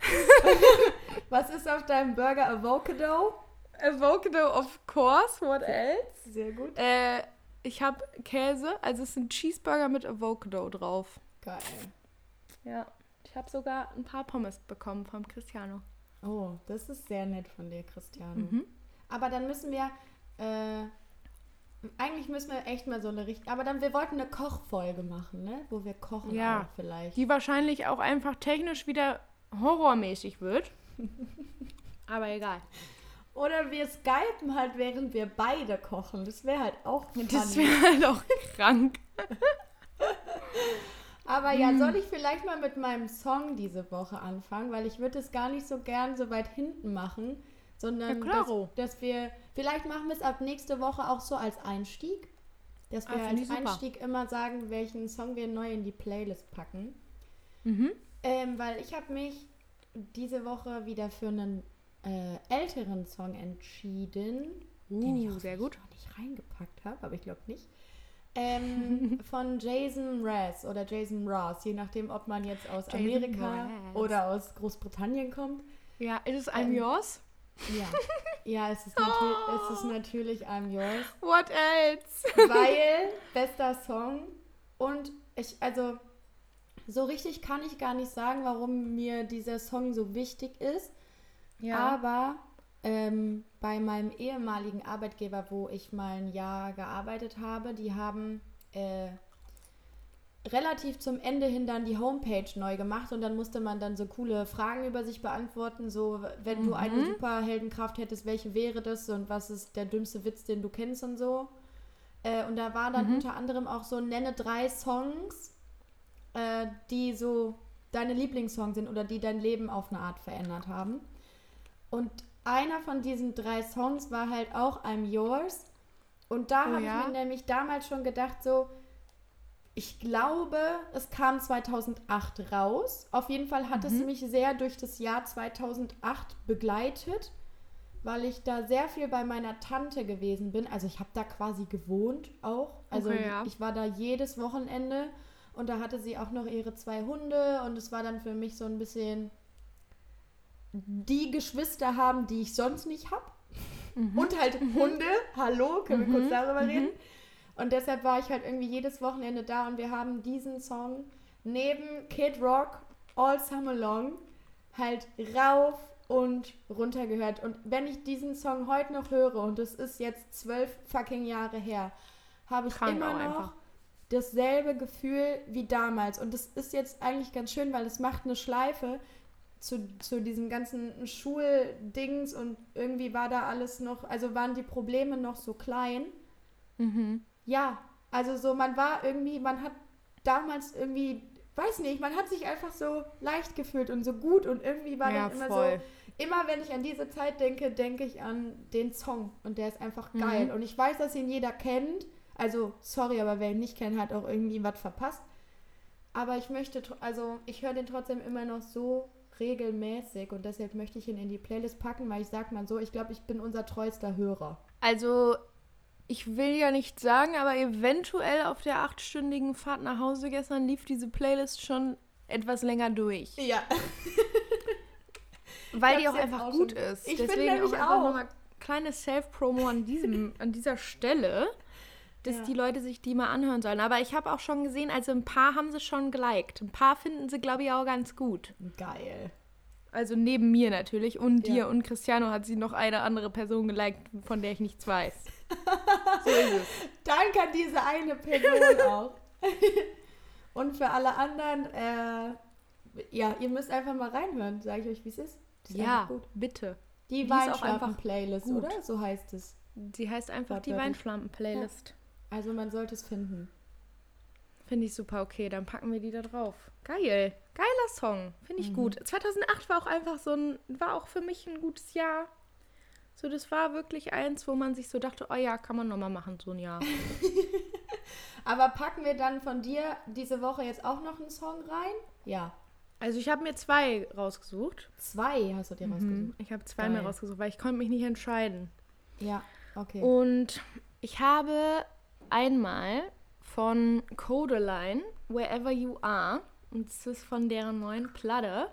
Was ist auf deinem Burger? Avocado? Avocado, of course. What else? Sehr gut. Äh, ich habe Käse, also es sind Cheeseburger mit Avocado drauf. Geil. Ja, ich habe sogar ein paar Pommes bekommen vom Cristiano. Oh, das ist sehr nett von dir, Cristiano. Mhm. Aber dann müssen wir, äh, eigentlich müssen wir echt mal so eine richtige, aber dann, wir wollten eine Kochfolge machen, ne? Wo wir kochen ja, vielleicht. Die wahrscheinlich auch einfach technisch wieder horrormäßig wird. aber egal. Oder wir skypen halt, während wir beide kochen. Das wäre halt auch funny. Das wäre halt auch krank. Aber ja, soll ich vielleicht mal mit meinem Song diese Woche anfangen, weil ich würde es gar nicht so gern so weit hinten machen, sondern ja, dass, dass, wir, vielleicht machen wir es ab nächste Woche auch so als Einstieg, dass wir ah, als Einstieg immer sagen, welchen Song wir neu in die Playlist packen. Mhm. Ähm, weil ich habe mich diese Woche wieder für einen äh, älteren Song entschieden, uh, den ich auch sehr gut. nicht reingepackt habe, aber ich glaube nicht. Ähm, von Jason Mraz oder Jason Ross, je nachdem, ob man jetzt aus Jason Amerika Mraz. oder aus Großbritannien kommt. Ja, ist es I'm ähm, Yours? Ja, ja es, ist oh. es ist natürlich I'm Yours. What else? Weil, bester Song und ich, also so richtig kann ich gar nicht sagen, warum mir dieser Song so wichtig ist. Ja. Aber ähm, bei meinem ehemaligen Arbeitgeber, wo ich mal ein Jahr gearbeitet habe, die haben äh, relativ zum Ende hin dann die Homepage neu gemacht und dann musste man dann so coole Fragen über sich beantworten, so wenn mhm. du eine Superheldenkraft hättest, welche wäre das und was ist der dümmste Witz, den du kennst und so. Äh, und da war dann mhm. unter anderem auch so nenne drei Songs, äh, die so deine Lieblingssongs sind oder die dein Leben auf eine Art verändert haben. Und einer von diesen drei Songs war halt auch I'm Yours. Und da oh, habe ja? ich mir nämlich damals schon gedacht, so, ich glaube, es kam 2008 raus. Auf jeden Fall hat mhm. es mich sehr durch das Jahr 2008 begleitet, weil ich da sehr viel bei meiner Tante gewesen bin. Also ich habe da quasi gewohnt auch. Also okay, ja. ich war da jedes Wochenende und da hatte sie auch noch ihre zwei Hunde und es war dann für mich so ein bisschen die Geschwister haben, die ich sonst nicht habe. Mhm. Und halt mhm. Hunde. Hallo, können wir kurz mhm. darüber reden? Und deshalb war ich halt irgendwie jedes Wochenende da und wir haben diesen Song neben Kid Rock All Summer Long halt rauf und runter gehört. Und wenn ich diesen Song heute noch höre, und es ist jetzt zwölf fucking Jahre her, habe ich Krank immer noch einfach. dasselbe Gefühl wie damals. Und das ist jetzt eigentlich ganz schön, weil es macht eine Schleife zu, zu diesem ganzen Schuldings und irgendwie war da alles noch, also waren die Probleme noch so klein. Mhm. Ja, also so, man war irgendwie, man hat damals irgendwie, weiß nicht, man hat sich einfach so leicht gefühlt und so gut und irgendwie war ja, dann immer voll. so, immer wenn ich an diese Zeit denke, denke ich an den Song und der ist einfach mhm. geil. Und ich weiß, dass ihn jeder kennt. Also, sorry, aber wer ihn nicht kennt, hat auch irgendwie was verpasst. Aber ich möchte, also ich höre den trotzdem immer noch so regelmäßig und deshalb möchte ich ihn in die Playlist packen, weil ich sag mal so, ich glaube, ich bin unser treuester Hörer. Also ich will ja nicht sagen, aber eventuell auf der achtstündigen Fahrt nach Hause gestern lief diese Playlist schon etwas länger durch. Ja. Weil die auch einfach auch gut ist. Ich Deswegen auch einfach auch. nochmal kleine Self-Promo an, an dieser Stelle, dass ja. die Leute sich die mal anhören sollen. Aber ich habe auch schon gesehen, also ein paar haben sie schon geliked. Ein paar finden sie, glaube ich, auch ganz gut. Geil. Also neben mir natürlich und ja. dir und Cristiano hat sie noch eine andere Person geliked, von der ich nichts weiß. so ist es. Danke an diese eine Person auch. Und für alle anderen, äh, ja, ihr müsst einfach mal reinhören, sage ich euch, wie es ist. ist ja, bitte. Die, die Weinschlampen-Playlist, oder? So heißt es. Sie heißt einfach die Weinschlampen-Playlist. Ja. Also man sollte es finden. Finde ich super, okay, dann packen wir die da drauf. Geil. Geiler Song. Finde ich mhm. gut. 2008 war auch einfach so ein, war auch für mich ein gutes Jahr. So, das war wirklich eins, wo man sich so dachte, oh ja, kann man nochmal machen, so ein Jahr. Aber packen wir dann von dir diese Woche jetzt auch noch einen Song rein? Ja. Also ich habe mir zwei rausgesucht. Zwei hast du dir mhm. rausgesucht? Ich habe zwei mir rausgesucht, weil ich konnte mich nicht entscheiden. Ja, okay. Und ich habe einmal von Codeline, Wherever You Are. Und das ist von deren neuen Platte.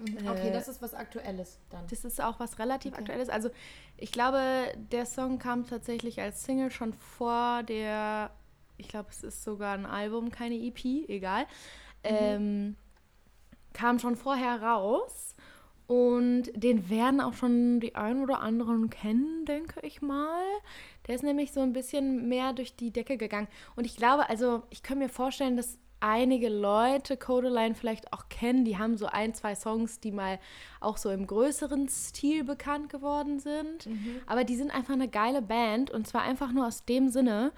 Okay, äh, das ist was Aktuelles dann. Das ist auch was relativ okay. Aktuelles. Also ich glaube, der Song kam tatsächlich als Single schon vor der, ich glaube, es ist sogar ein Album, keine EP, egal. Mhm. Ähm, kam schon vorher raus. Und den werden auch schon die ein oder anderen kennen, denke ich mal. Der ist nämlich so ein bisschen mehr durch die Decke gegangen. Und ich glaube, also ich kann mir vorstellen, dass einige Leute Codeline vielleicht auch kennen. Die haben so ein, zwei Songs, die mal auch so im größeren Stil bekannt geworden sind. Mhm. Aber die sind einfach eine geile Band und zwar einfach nur aus dem Sinne.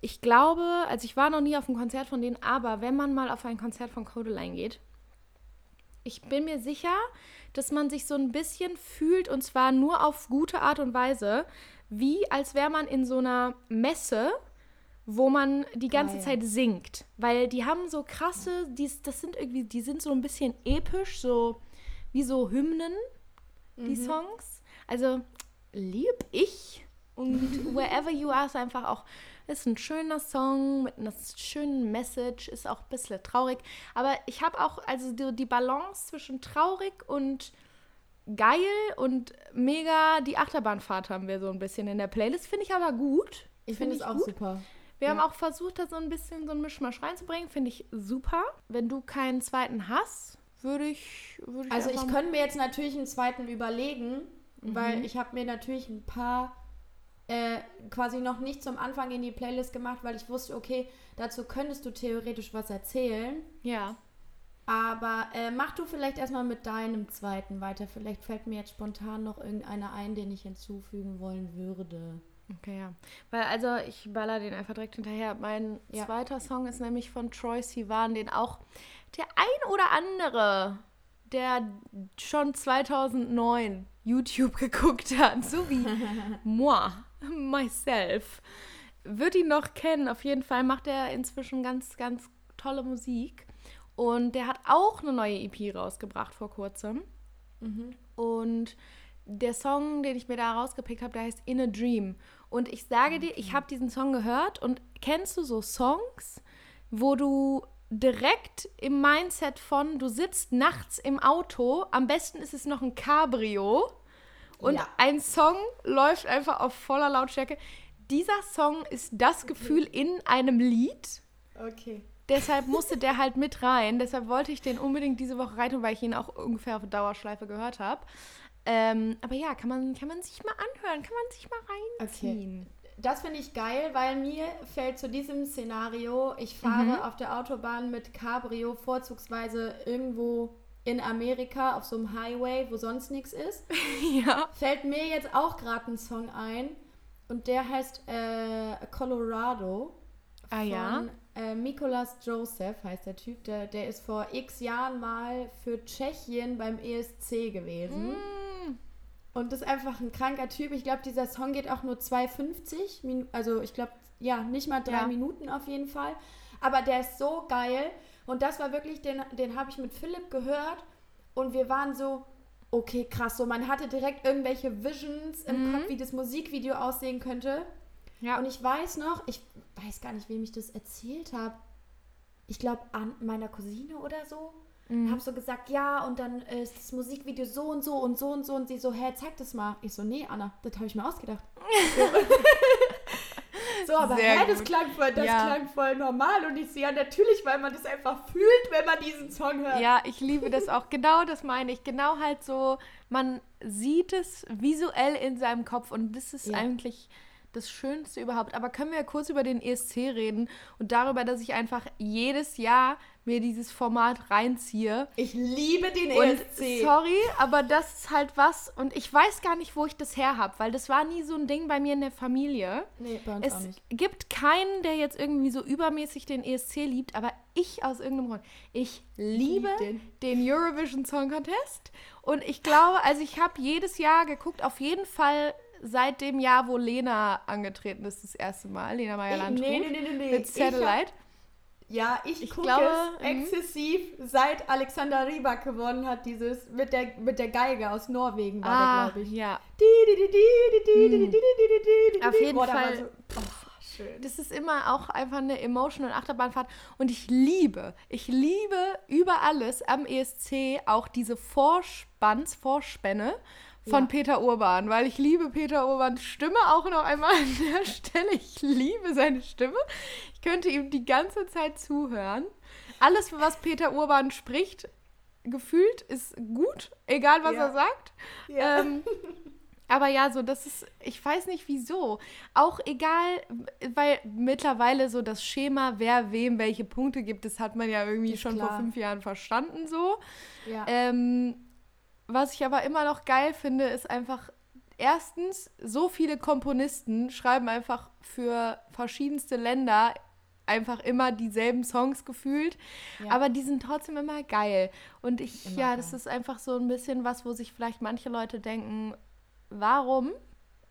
Ich glaube, also ich war noch nie auf einem Konzert von denen, aber wenn man mal auf ein Konzert von Codeline geht, ich bin mir sicher, dass man sich so ein bisschen fühlt und zwar nur auf gute Art und Weise, wie als wäre man in so einer Messe wo man die ganze Geil. Zeit singt. Weil die haben so krasse, die, das sind irgendwie, die sind so ein bisschen episch, so wie so Hymnen, die mhm. Songs. Also lieb ich. Und Wherever You Are ist einfach auch, ist ein schöner Song mit einer schönen Message, ist auch ein bisschen traurig. Aber ich habe auch, also die, die Balance zwischen traurig und geil und mega, die Achterbahnfahrt haben wir so ein bisschen in der Playlist, finde ich aber gut. Ich finde find es auch gut. super. Wir ja. haben auch versucht, da so ein bisschen so ein Mischmasch reinzubringen. Finde ich super. Wenn du keinen zweiten hast, würde ich, würd ich. Also, ich könnte mir jetzt natürlich einen zweiten überlegen, mhm. weil ich habe mir natürlich ein paar äh, quasi noch nicht zum Anfang in die Playlist gemacht, weil ich wusste, okay, dazu könntest du theoretisch was erzählen. Ja. Aber äh, mach du vielleicht erstmal mit deinem zweiten weiter. Vielleicht fällt mir jetzt spontan noch irgendeiner ein, den ich hinzufügen wollen würde. Okay, ja. Weil, also, ich baller den einfach direkt hinterher. Mein ja. zweiter Song ist nämlich von Troy Sivan, den auch der ein oder andere, der schon 2009 YouTube geguckt hat, so wie moi, myself, wird ihn noch kennen. Auf jeden Fall macht er inzwischen ganz, ganz tolle Musik. Und der hat auch eine neue EP rausgebracht vor kurzem. Mhm. Und der Song, den ich mir da rausgepickt habe, der heißt In a Dream. Und ich sage dir, ich habe diesen Song gehört und kennst du so Songs, wo du direkt im Mindset von, du sitzt nachts im Auto, am besten ist es noch ein Cabrio und ja. ein Song läuft einfach auf voller Lautstärke. Dieser Song ist das Gefühl in einem Lied. Okay. deshalb musste der halt mit rein. Deshalb wollte ich den unbedingt diese Woche rein, weil ich ihn auch ungefähr auf Dauerschleife gehört habe. Ähm, aber ja, kann man, kann man sich mal anhören, kann man sich mal reinziehen. Okay. Das finde ich geil, weil mir fällt zu diesem Szenario, ich fahre mhm. auf der Autobahn mit Cabrio vorzugsweise irgendwo in Amerika auf so einem Highway, wo sonst nichts ist. ja. Fällt mir jetzt auch gerade ein Song ein und der heißt äh, Colorado. Ah ja. Äh, Mikolas Joseph heißt der Typ, der, der ist vor x Jahren mal für Tschechien beim ESC gewesen. Mm. Und das ist einfach ein kranker Typ. Ich glaube, dieser Song geht auch nur 2,50. Also ich glaube, ja, nicht mal drei ja. Minuten auf jeden Fall. Aber der ist so geil. Und das war wirklich, den, den habe ich mit Philipp gehört. Und wir waren so, okay, krass. So, man hatte direkt irgendwelche Visions im mhm. Kopf, wie das Musikvideo aussehen könnte. Ja. Und ich weiß noch, ich weiß gar nicht, wem ich das erzählt habe. Ich glaube, an meiner Cousine oder so. Mhm. Hab so gesagt, ja, und dann ist das Musikvideo so und so und so und so. Und sie so, hä, zeig das mal. Ich so, nee, Anna, das habe ich mir ausgedacht. so, aber Sehr hä, das klang voll, das ja. klang voll normal. Und ich so, ja, natürlich, weil man das einfach fühlt, wenn man diesen Song hört. Ja, ich liebe das auch. Genau das meine ich. Genau halt so, man sieht es visuell in seinem Kopf und das ist ja. eigentlich das Schönste überhaupt. Aber können wir ja kurz über den ESC reden und darüber, dass ich einfach jedes Jahr mir dieses Format reinziehe. Ich liebe den und ESC. Sorry, aber das ist halt was und ich weiß gar nicht, wo ich das her habe, weil das war nie so ein Ding bei mir in der Familie. Nee, bei uns es auch nicht. gibt keinen, der jetzt irgendwie so übermäßig den ESC liebt, aber ich aus irgendeinem Grund, ich liebe Lieb den. den Eurovision Song Contest und ich glaube, also ich habe jedes Jahr geguckt, auf jeden Fall seit dem Jahr, wo Lena angetreten ist, das erste Mal, Lena Meyer-Landrut, nee, nee, nee, nee, mit Satellite. Ja, ich, ich gucke glaube, es mhm. exzessiv, seit Alexander Rybak gewonnen hat, dieses mit der, mit der Geige aus Norwegen war ah, der, glaube ich. ja. Auf jeden Fall. Oh, das ist immer auch einfach eine emotional Achterbahnfahrt. Und ich liebe, ich liebe über alles am ESC auch diese Vorspanns, Vorspänne von ja. Peter Urban, weil ich liebe Peter Urbans Stimme auch noch einmal an der Stelle. Ich liebe seine Stimme. Ich könnte ihm die ganze Zeit zuhören. Alles, was Peter Urban spricht, gefühlt ist gut, egal was ja. er sagt. Ja. Ähm, aber ja, so, das ist, ich weiß nicht wieso. Auch egal, weil mittlerweile so das Schema, wer wem welche Punkte gibt, das hat man ja irgendwie schon klar. vor fünf Jahren verstanden so. Ja. Ähm, was ich aber immer noch geil finde, ist einfach, erstens, so viele Komponisten schreiben einfach für verschiedenste Länder einfach immer dieselben Songs gefühlt, ja. aber die sind trotzdem immer geil. Und ich, immer ja, geil. das ist einfach so ein bisschen was, wo sich vielleicht manche Leute denken, warum?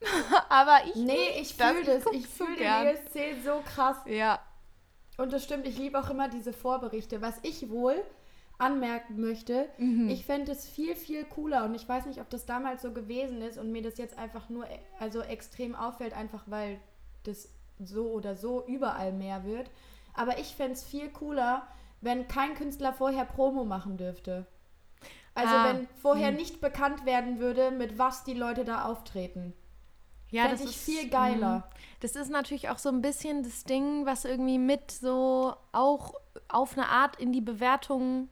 aber ich Nee, ich fühle das. Ich fühle den ESC so krass. Ja. Und das stimmt, ich liebe auch immer diese Vorberichte. Was ich wohl anmerken möchte. Mhm. Ich fände es viel, viel cooler und ich weiß nicht, ob das damals so gewesen ist und mir das jetzt einfach nur e, also extrem auffällt, einfach weil das so oder so überall mehr wird. Aber ich fände es viel cooler, wenn kein Künstler vorher Promo machen dürfte. Also ah. wenn vorher mhm. nicht bekannt werden würde, mit was die Leute da auftreten. Ja, das ist viel geiler. Mhm. Das ist natürlich auch so ein bisschen das Ding, was irgendwie mit so auch auf eine Art in die Bewertung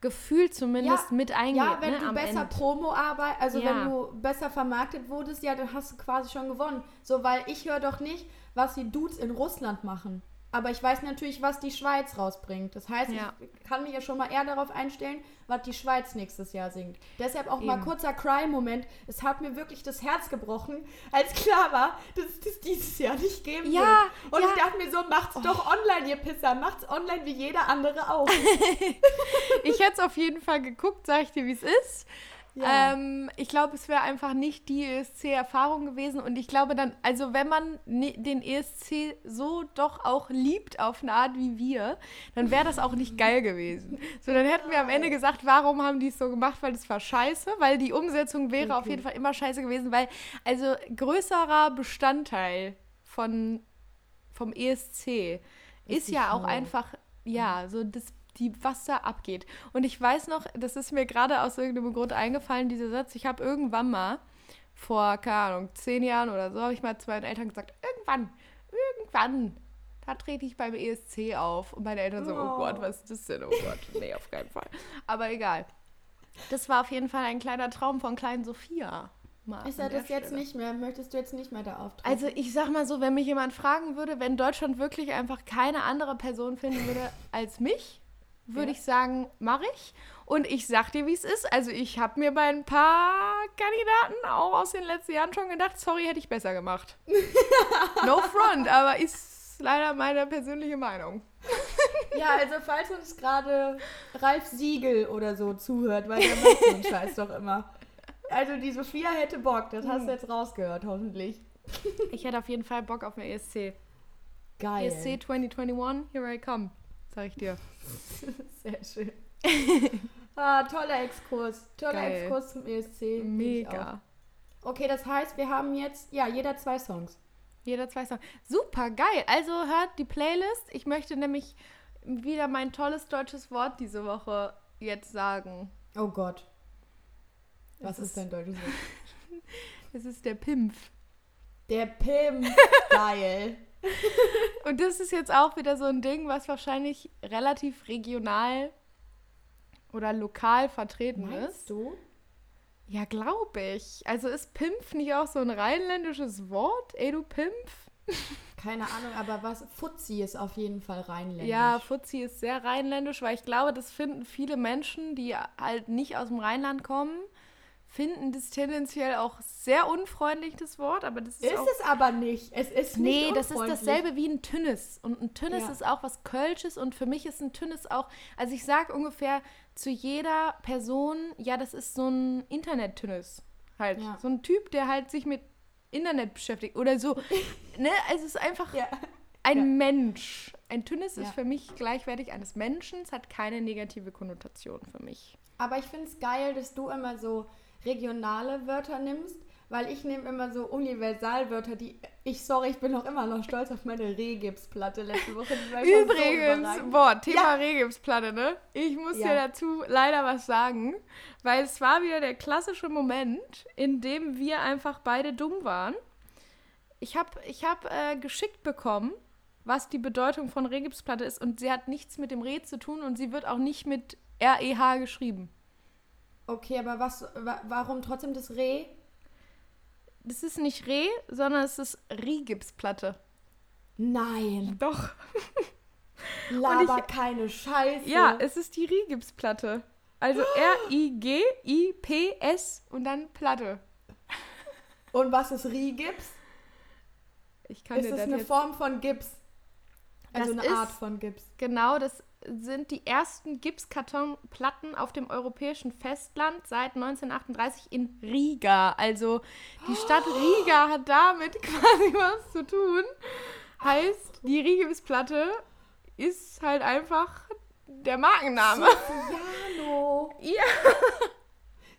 Gefühl zumindest ja, mit eingeht. Ja, wenn ne, du besser Ende. Promo arbeitest, also ja. wenn du besser vermarktet wurdest, ja, dann hast du quasi schon gewonnen. So, weil ich höre doch nicht, was die Dudes in Russland machen. Aber ich weiß natürlich, was die Schweiz rausbringt. Das heißt, ja. ich kann mich ja schon mal eher darauf einstellen, was die Schweiz nächstes Jahr singt. Deshalb auch Eben. mal kurzer Cry-Moment. Es hat mir wirklich das Herz gebrochen, als klar war, dass es das dieses Jahr nicht geben ja, wird. Und ja. ich dachte mir so, macht's oh. doch online, ihr Pisser. Macht's online wie jeder andere auch. ich hätte es auf jeden Fall geguckt, sag ich dir, wie es ist. Ja. Ähm, ich glaube, es wäre einfach nicht die ESC-Erfahrung gewesen. Und ich glaube dann, also wenn man den ESC so doch auch liebt auf eine Art wie wir, dann wäre das auch nicht geil gewesen. So, dann hätten wir am Ende gesagt, warum haben die es so gemacht? Weil das war scheiße, weil die Umsetzung wäre okay. auf jeden Fall immer scheiße gewesen, weil also größerer Bestandteil von, vom ESC ist, ist ja auch einfach, ja, so das die, was da abgeht. Und ich weiß noch, das ist mir gerade aus irgendeinem Grund eingefallen, dieser Satz. Ich habe irgendwann mal vor, keine Ahnung, zehn Jahren oder so, habe ich mal zu meinen Eltern gesagt, irgendwann, irgendwann, da trete ich beim ESC auf. Und meine Eltern so, oh, oh Gott, was ist das denn? Oh Gott, nee, auf keinen Fall. Aber egal. Das war auf jeden Fall ein kleiner Traum von kleinen Sophia. Ist er das Stelle. jetzt nicht mehr? Möchtest du jetzt nicht mehr da auftreten? Also ich sag mal so, wenn mich jemand fragen würde, wenn Deutschland wirklich einfach keine andere Person finden würde als mich, würde ja. ich sagen, mache ich. Und ich sag dir, wie es ist. Also ich habe mir bei ein paar Kandidaten auch aus den letzten Jahren schon gedacht, sorry, hätte ich besser gemacht. no front, aber ist leider meine persönliche Meinung. Ja, also falls uns gerade Ralf Siegel oder so zuhört, weil der macht so einen Scheiß doch immer. Also die Sophia hätte Bock, das hast du hm. jetzt rausgehört, hoffentlich. Ich hätte auf jeden Fall Bock auf eine ESC. Geil. ESC 2021, here I come, sag ich dir. Sehr schön. ah, toller Exkurs. Toller Geil. Exkurs zum ESC. Mega. Okay, das heißt, wir haben jetzt, ja, jeder zwei Songs. Jeder zwei Songs. Super, geil. Also hört die Playlist. Ich möchte nämlich wieder mein tolles deutsches Wort diese Woche jetzt sagen. Oh Gott. Was ist, ist dein deutsches Wort? es ist der Pimpf. Der Pimpf. Geil. Und das ist jetzt auch wieder so ein Ding, was wahrscheinlich relativ regional oder lokal vertreten Meinst ist. du? Ja, glaube ich. Also ist Pimpf nicht auch so ein rheinländisches Wort? Ey, du Pimpf? Keine Ahnung, aber was Fuzzi ist auf jeden Fall rheinländisch. Ja, Fuzzi ist sehr rheinländisch, weil ich glaube, das finden viele Menschen, die halt nicht aus dem Rheinland kommen, finden das tendenziell auch sehr unfreundlich, das Wort, aber das ist. Ist auch, es aber nicht. Es ist nicht. Nee, das ist dasselbe wie ein Tünnes. Und ein Tünnes ja. ist auch was Kölsches und für mich ist ein Tünnes auch. Also ich sage ungefähr zu jeder Person, ja, das ist so ein Internet-Tünnes. Halt. Ja. So ein Typ, der halt sich mit Internet beschäftigt oder so. ne? Es ist einfach. Ja. Ein Mensch. Ein Tünnes ist für mich gleichwertig eines Menschen, es hat keine negative Konnotation für mich. Aber ich finde es geil, dass du immer so regionale Wörter nimmst, weil ich nehme immer so Universalwörter, die ich, sorry, ich bin auch immer noch stolz auf meine Regipsplatte letzte Woche. Übrigens, so boah, Thema ja. Regipsplatte, ne? Ich muss ja. dir dazu leider was sagen, weil es war wieder der klassische Moment, in dem wir einfach beide dumm waren. Ich habe ich hab, äh, geschickt bekommen, was die Bedeutung von Regipsplatte ist und sie hat nichts mit dem Re zu tun und sie wird auch nicht mit R-E-H geschrieben. Okay, aber was, wa warum trotzdem das Reh? Das ist nicht Reh, sondern es ist Rigipsplatte. Nein. Doch. Laber ich, keine Scheiße. Ja, es ist die Rigipsplatte. Also R-I-G-I-P-S und dann Platte. Und was ist Rigips? Ich kann ist dir das eine Form von Gips? Also das eine Art von Gips. Genau, das sind die ersten Gipskartonplatten auf dem europäischen Festland seit 1938 in Riga. Also die Stadt Riga hat damit quasi was zu tun. Heißt, die Rigipsplatte ist halt einfach der Markenname. Sofiano. Ja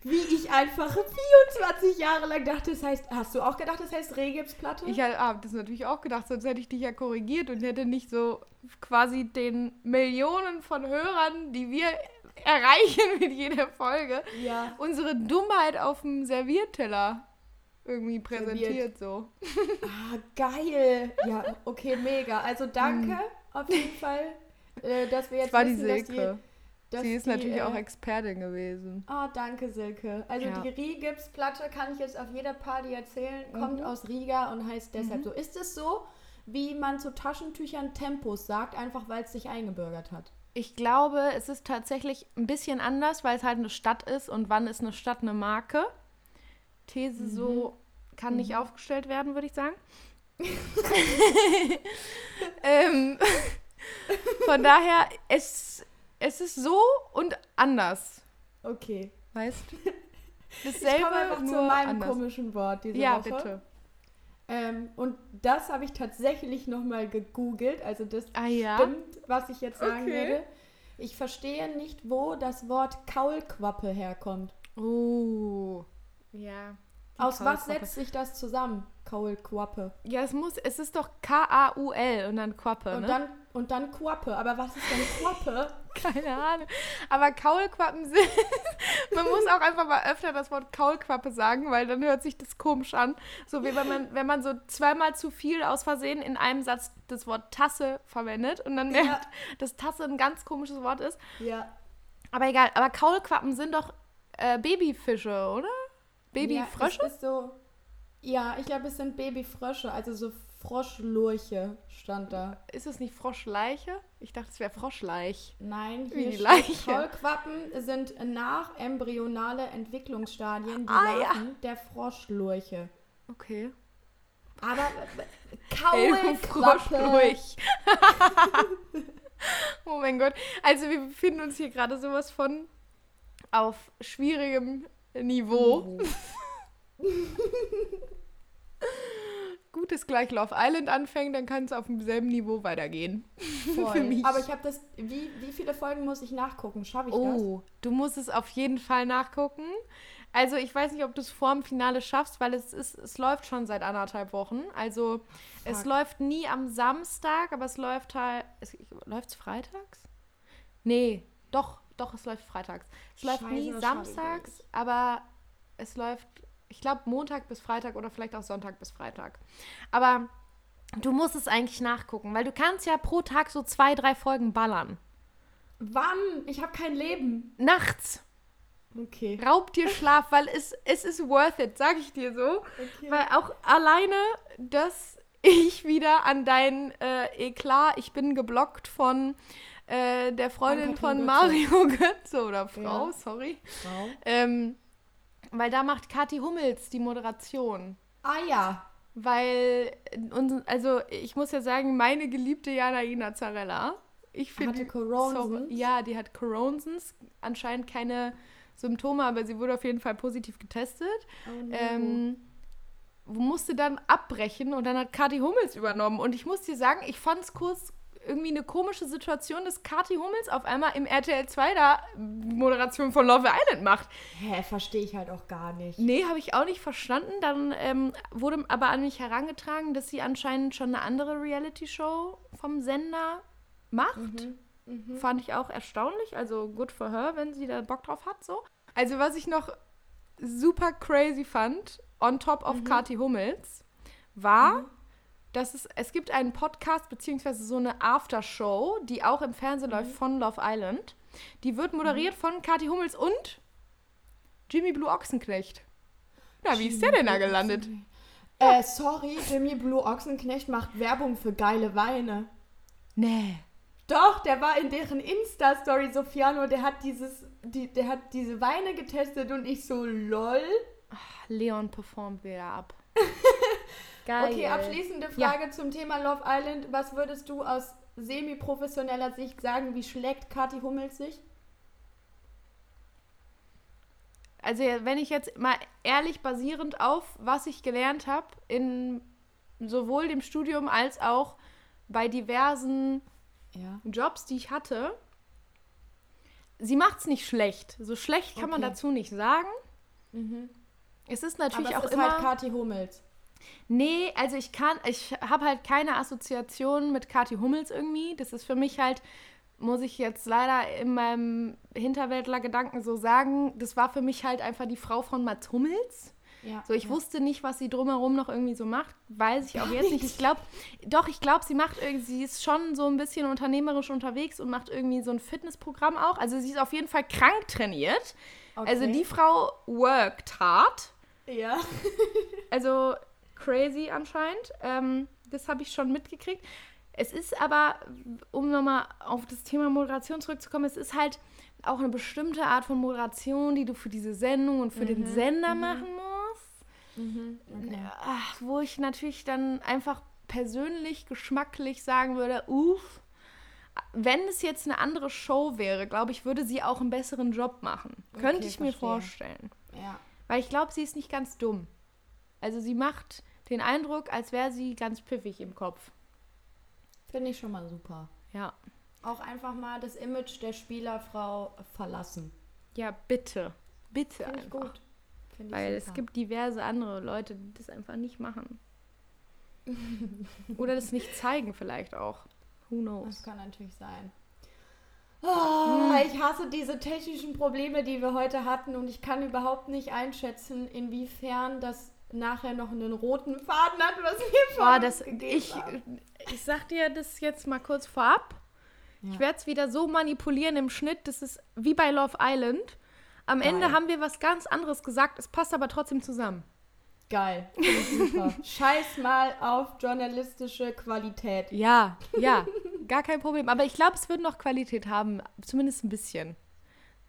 wie ich einfach 24 Jahre lang dachte, das heißt, hast du auch gedacht, das heißt Rehgipsplatte? Ich habe das natürlich auch gedacht, sonst hätte ich dich ja korrigiert und hätte nicht so quasi den Millionen von Hörern, die wir erreichen mit jeder Folge, ja. unsere Dummheit auf dem Servierteller irgendwie präsentiert Serviert. so. Ah, geil. Ja, okay, mega. Also danke hm. auf jeden Fall, äh, dass wir jetzt das war wissen, die Silke. Sie ist die, natürlich äh, auch Expertin gewesen. Oh, danke, Silke. Also ja. die Rigipsplatte kann ich jetzt auf jeder Party erzählen, kommt mhm. aus Riga und heißt deshalb mhm. so. Ist es so, wie man zu Taschentüchern Tempos sagt, einfach weil es sich eingebürgert hat? Ich glaube, es ist tatsächlich ein bisschen anders, weil es halt eine Stadt ist und wann ist eine Stadt eine Marke. These mhm. so kann nicht mhm. aufgestellt werden, würde ich sagen. ähm, von daher, es es ist so und anders. Okay. Weißt du? Dasselbe, ich komme einfach zu meinem anders. komischen Wort diese ja, Woche. Ja, bitte. Ähm, und das habe ich tatsächlich nochmal gegoogelt. Also das ah, ja? stimmt, was ich jetzt sagen okay. werde. Ich verstehe nicht, wo das Wort Kaulquappe herkommt. Oh. Ja. Aus was setzt sich das zusammen? Kaulquappe. Ja, es muss, es ist doch K-A-U-L und dann Quappe, und ne? Dann, und dann Quappe. Aber was ist denn Quappe? Keine Ahnung. Aber Kaulquappen sind. man muss auch einfach mal öfter das Wort Kaulquappe sagen, weil dann hört sich das komisch an. So wie wenn man, wenn man so zweimal zu viel aus Versehen in einem Satz das Wort Tasse verwendet und dann merkt, ja. dass Tasse ein ganz komisches Wort ist. Ja. Aber egal, aber Kaulquappen sind doch äh, Babyfische, oder? Babyfrösche? Ja, es ist so. Ja, ich glaube, es sind Babyfrösche, also so Froschlurche stand da. Ist es nicht Froschleiche? Ich dachte, es wäre Froschleich. Nein, hier die Leiche. Kaulquappen sind nach embryonale Entwicklungsstadien die ah, ja. der Froschlurche. Okay. Aber Kaulquappe. oh mein Gott. Also wir befinden uns hier gerade sowas von auf schwierigem Niveau. Gut, dass gleich Love Island anfängt, dann kann es auf demselben Niveau weitergehen. Voll. Aber ich habe das. Wie, wie viele Folgen muss ich nachgucken? Schaffe ich oh, das? Oh, du musst es auf jeden Fall nachgucken. Also ich weiß nicht, ob du es vor dem Finale schaffst, weil es ist, es läuft schon seit anderthalb Wochen. Also Fuck. es läuft nie am Samstag, aber es läuft halt. Läuft es freitags? Nee, doch, doch, es läuft freitags. Es Scheiße, läuft nie samstags, aber es läuft, ich glaube, Montag bis Freitag oder vielleicht auch Sonntag bis Freitag. Aber du musst es eigentlich nachgucken, weil du kannst ja pro Tag so zwei, drei Folgen ballern. Wann? Ich habe kein Leben. Nachts. Okay. Raub dir Schlaf, weil es, es ist worth it, sag ich dir so. Okay. Weil auch alleine, dass ich wieder an dein äh, Eklat, ich bin geblockt von äh, der Freundin von Mario Götze oder Frau, ja. sorry. Frau. Ähm, weil da macht Kathi Hummels die Moderation. Ah ja. Weil, also ich muss ja sagen, meine geliebte Janaina Zarella, ich finde. Hatte? So, ja, die hat Coronsons. Anscheinend keine Symptome, aber sie wurde auf jeden Fall positiv getestet. Oh no. ähm, musste dann abbrechen und dann hat Kathi Hummels übernommen. Und ich muss dir sagen, ich fand es kurz irgendwie eine komische Situation, dass Kathi Hummels auf einmal im RTL 2 da Moderation von Love Island macht. Hä, verstehe ich halt auch gar nicht. Nee, habe ich auch nicht verstanden. Dann ähm, wurde aber an mich herangetragen, dass sie anscheinend schon eine andere Reality-Show vom Sender macht. Mhm. Mhm. Fand ich auch erstaunlich. Also good for her, wenn sie da Bock drauf hat, so. Also, was ich noch super crazy fand, on top of mhm. Kathi Hummels, war, mhm dass es, es gibt einen Podcast beziehungsweise so eine Aftershow, die auch im Fernsehen mhm. läuft von Love Island. Die wird moderiert mhm. von Kathi Hummels und Jimmy Blue Ochsenknecht. Na, wie Jimmy ist der denn da gelandet? Äh, sorry, Jimmy Blue Ochsenknecht macht Werbung für geile Weine. Nee. Doch, der war in deren Insta-Story, Sofiano, der hat dieses, die, der hat diese Weine getestet und ich so, lol. Ach, Leon performt wieder ab. Geil. Okay, abschließende Frage ja. zum Thema Love Island. Was würdest du aus semi-professioneller Sicht sagen, wie schlägt Kathi Hummels sich? Also wenn ich jetzt mal ehrlich basierend auf, was ich gelernt habe, in sowohl dem Studium als auch bei diversen ja. Jobs, die ich hatte, sie macht es nicht schlecht. So schlecht kann okay. man dazu nicht sagen. Mhm. Es ist natürlich Aber es auch ist immer. Halt Kathi Hummels. Nee, also ich kann, ich habe halt keine Assoziation mit Kathi Hummels irgendwie. Das ist für mich halt, muss ich jetzt leider in meinem Hinterwäldler-Gedanken so sagen, das war für mich halt einfach die Frau von Mats Hummels. Ja, so, ich ja. wusste nicht, was sie drumherum noch irgendwie so macht. Weiß ich auch jetzt nicht. Ich glaube, doch, ich glaube, sie macht irgendwie, sie ist schon so ein bisschen unternehmerisch unterwegs und macht irgendwie so ein Fitnessprogramm auch. Also sie ist auf jeden Fall krank trainiert. Okay. Also die Frau worked hard. Ja. also crazy anscheinend. Ähm, das habe ich schon mitgekriegt. Es ist aber, um nochmal auf das Thema Moderation zurückzukommen, es ist halt auch eine bestimmte Art von Moderation, die du für diese Sendung und für mhm. den Sender mhm. machen musst. Mhm. Okay. Ach, wo ich natürlich dann einfach persönlich, geschmacklich sagen würde, uff, wenn es jetzt eine andere Show wäre, glaube ich, würde sie auch einen besseren Job machen. Okay, Könnte ich verstehe. mir vorstellen. Ja. Weil ich glaube, sie ist nicht ganz dumm. Also sie macht den Eindruck, als wäre sie ganz pfiffig im Kopf. Finde ich schon mal super. Ja. Auch einfach mal das Image der Spielerfrau verlassen. Ja, bitte. Bitte Finde ich gut. Weil super. es gibt diverse andere Leute, die das einfach nicht machen. Oder das nicht zeigen vielleicht auch. Who knows? Das kann natürlich sein. Oh. Ich hasse diese technischen Probleme, die wir heute hatten und ich kann überhaupt nicht einschätzen, inwiefern das nachher noch einen roten Faden hat, was oh, das, ich, ich sag dir das jetzt mal kurz vorab. Ja. Ich werde es wieder so manipulieren im Schnitt, das ist wie bei Love Island. Am Geil. Ende haben wir was ganz anderes gesagt, es passt aber trotzdem zusammen. Geil. Super. Scheiß mal auf journalistische Qualität. Ja, ja. Gar kein Problem. Aber ich glaube, es wird noch Qualität haben. Zumindest ein bisschen.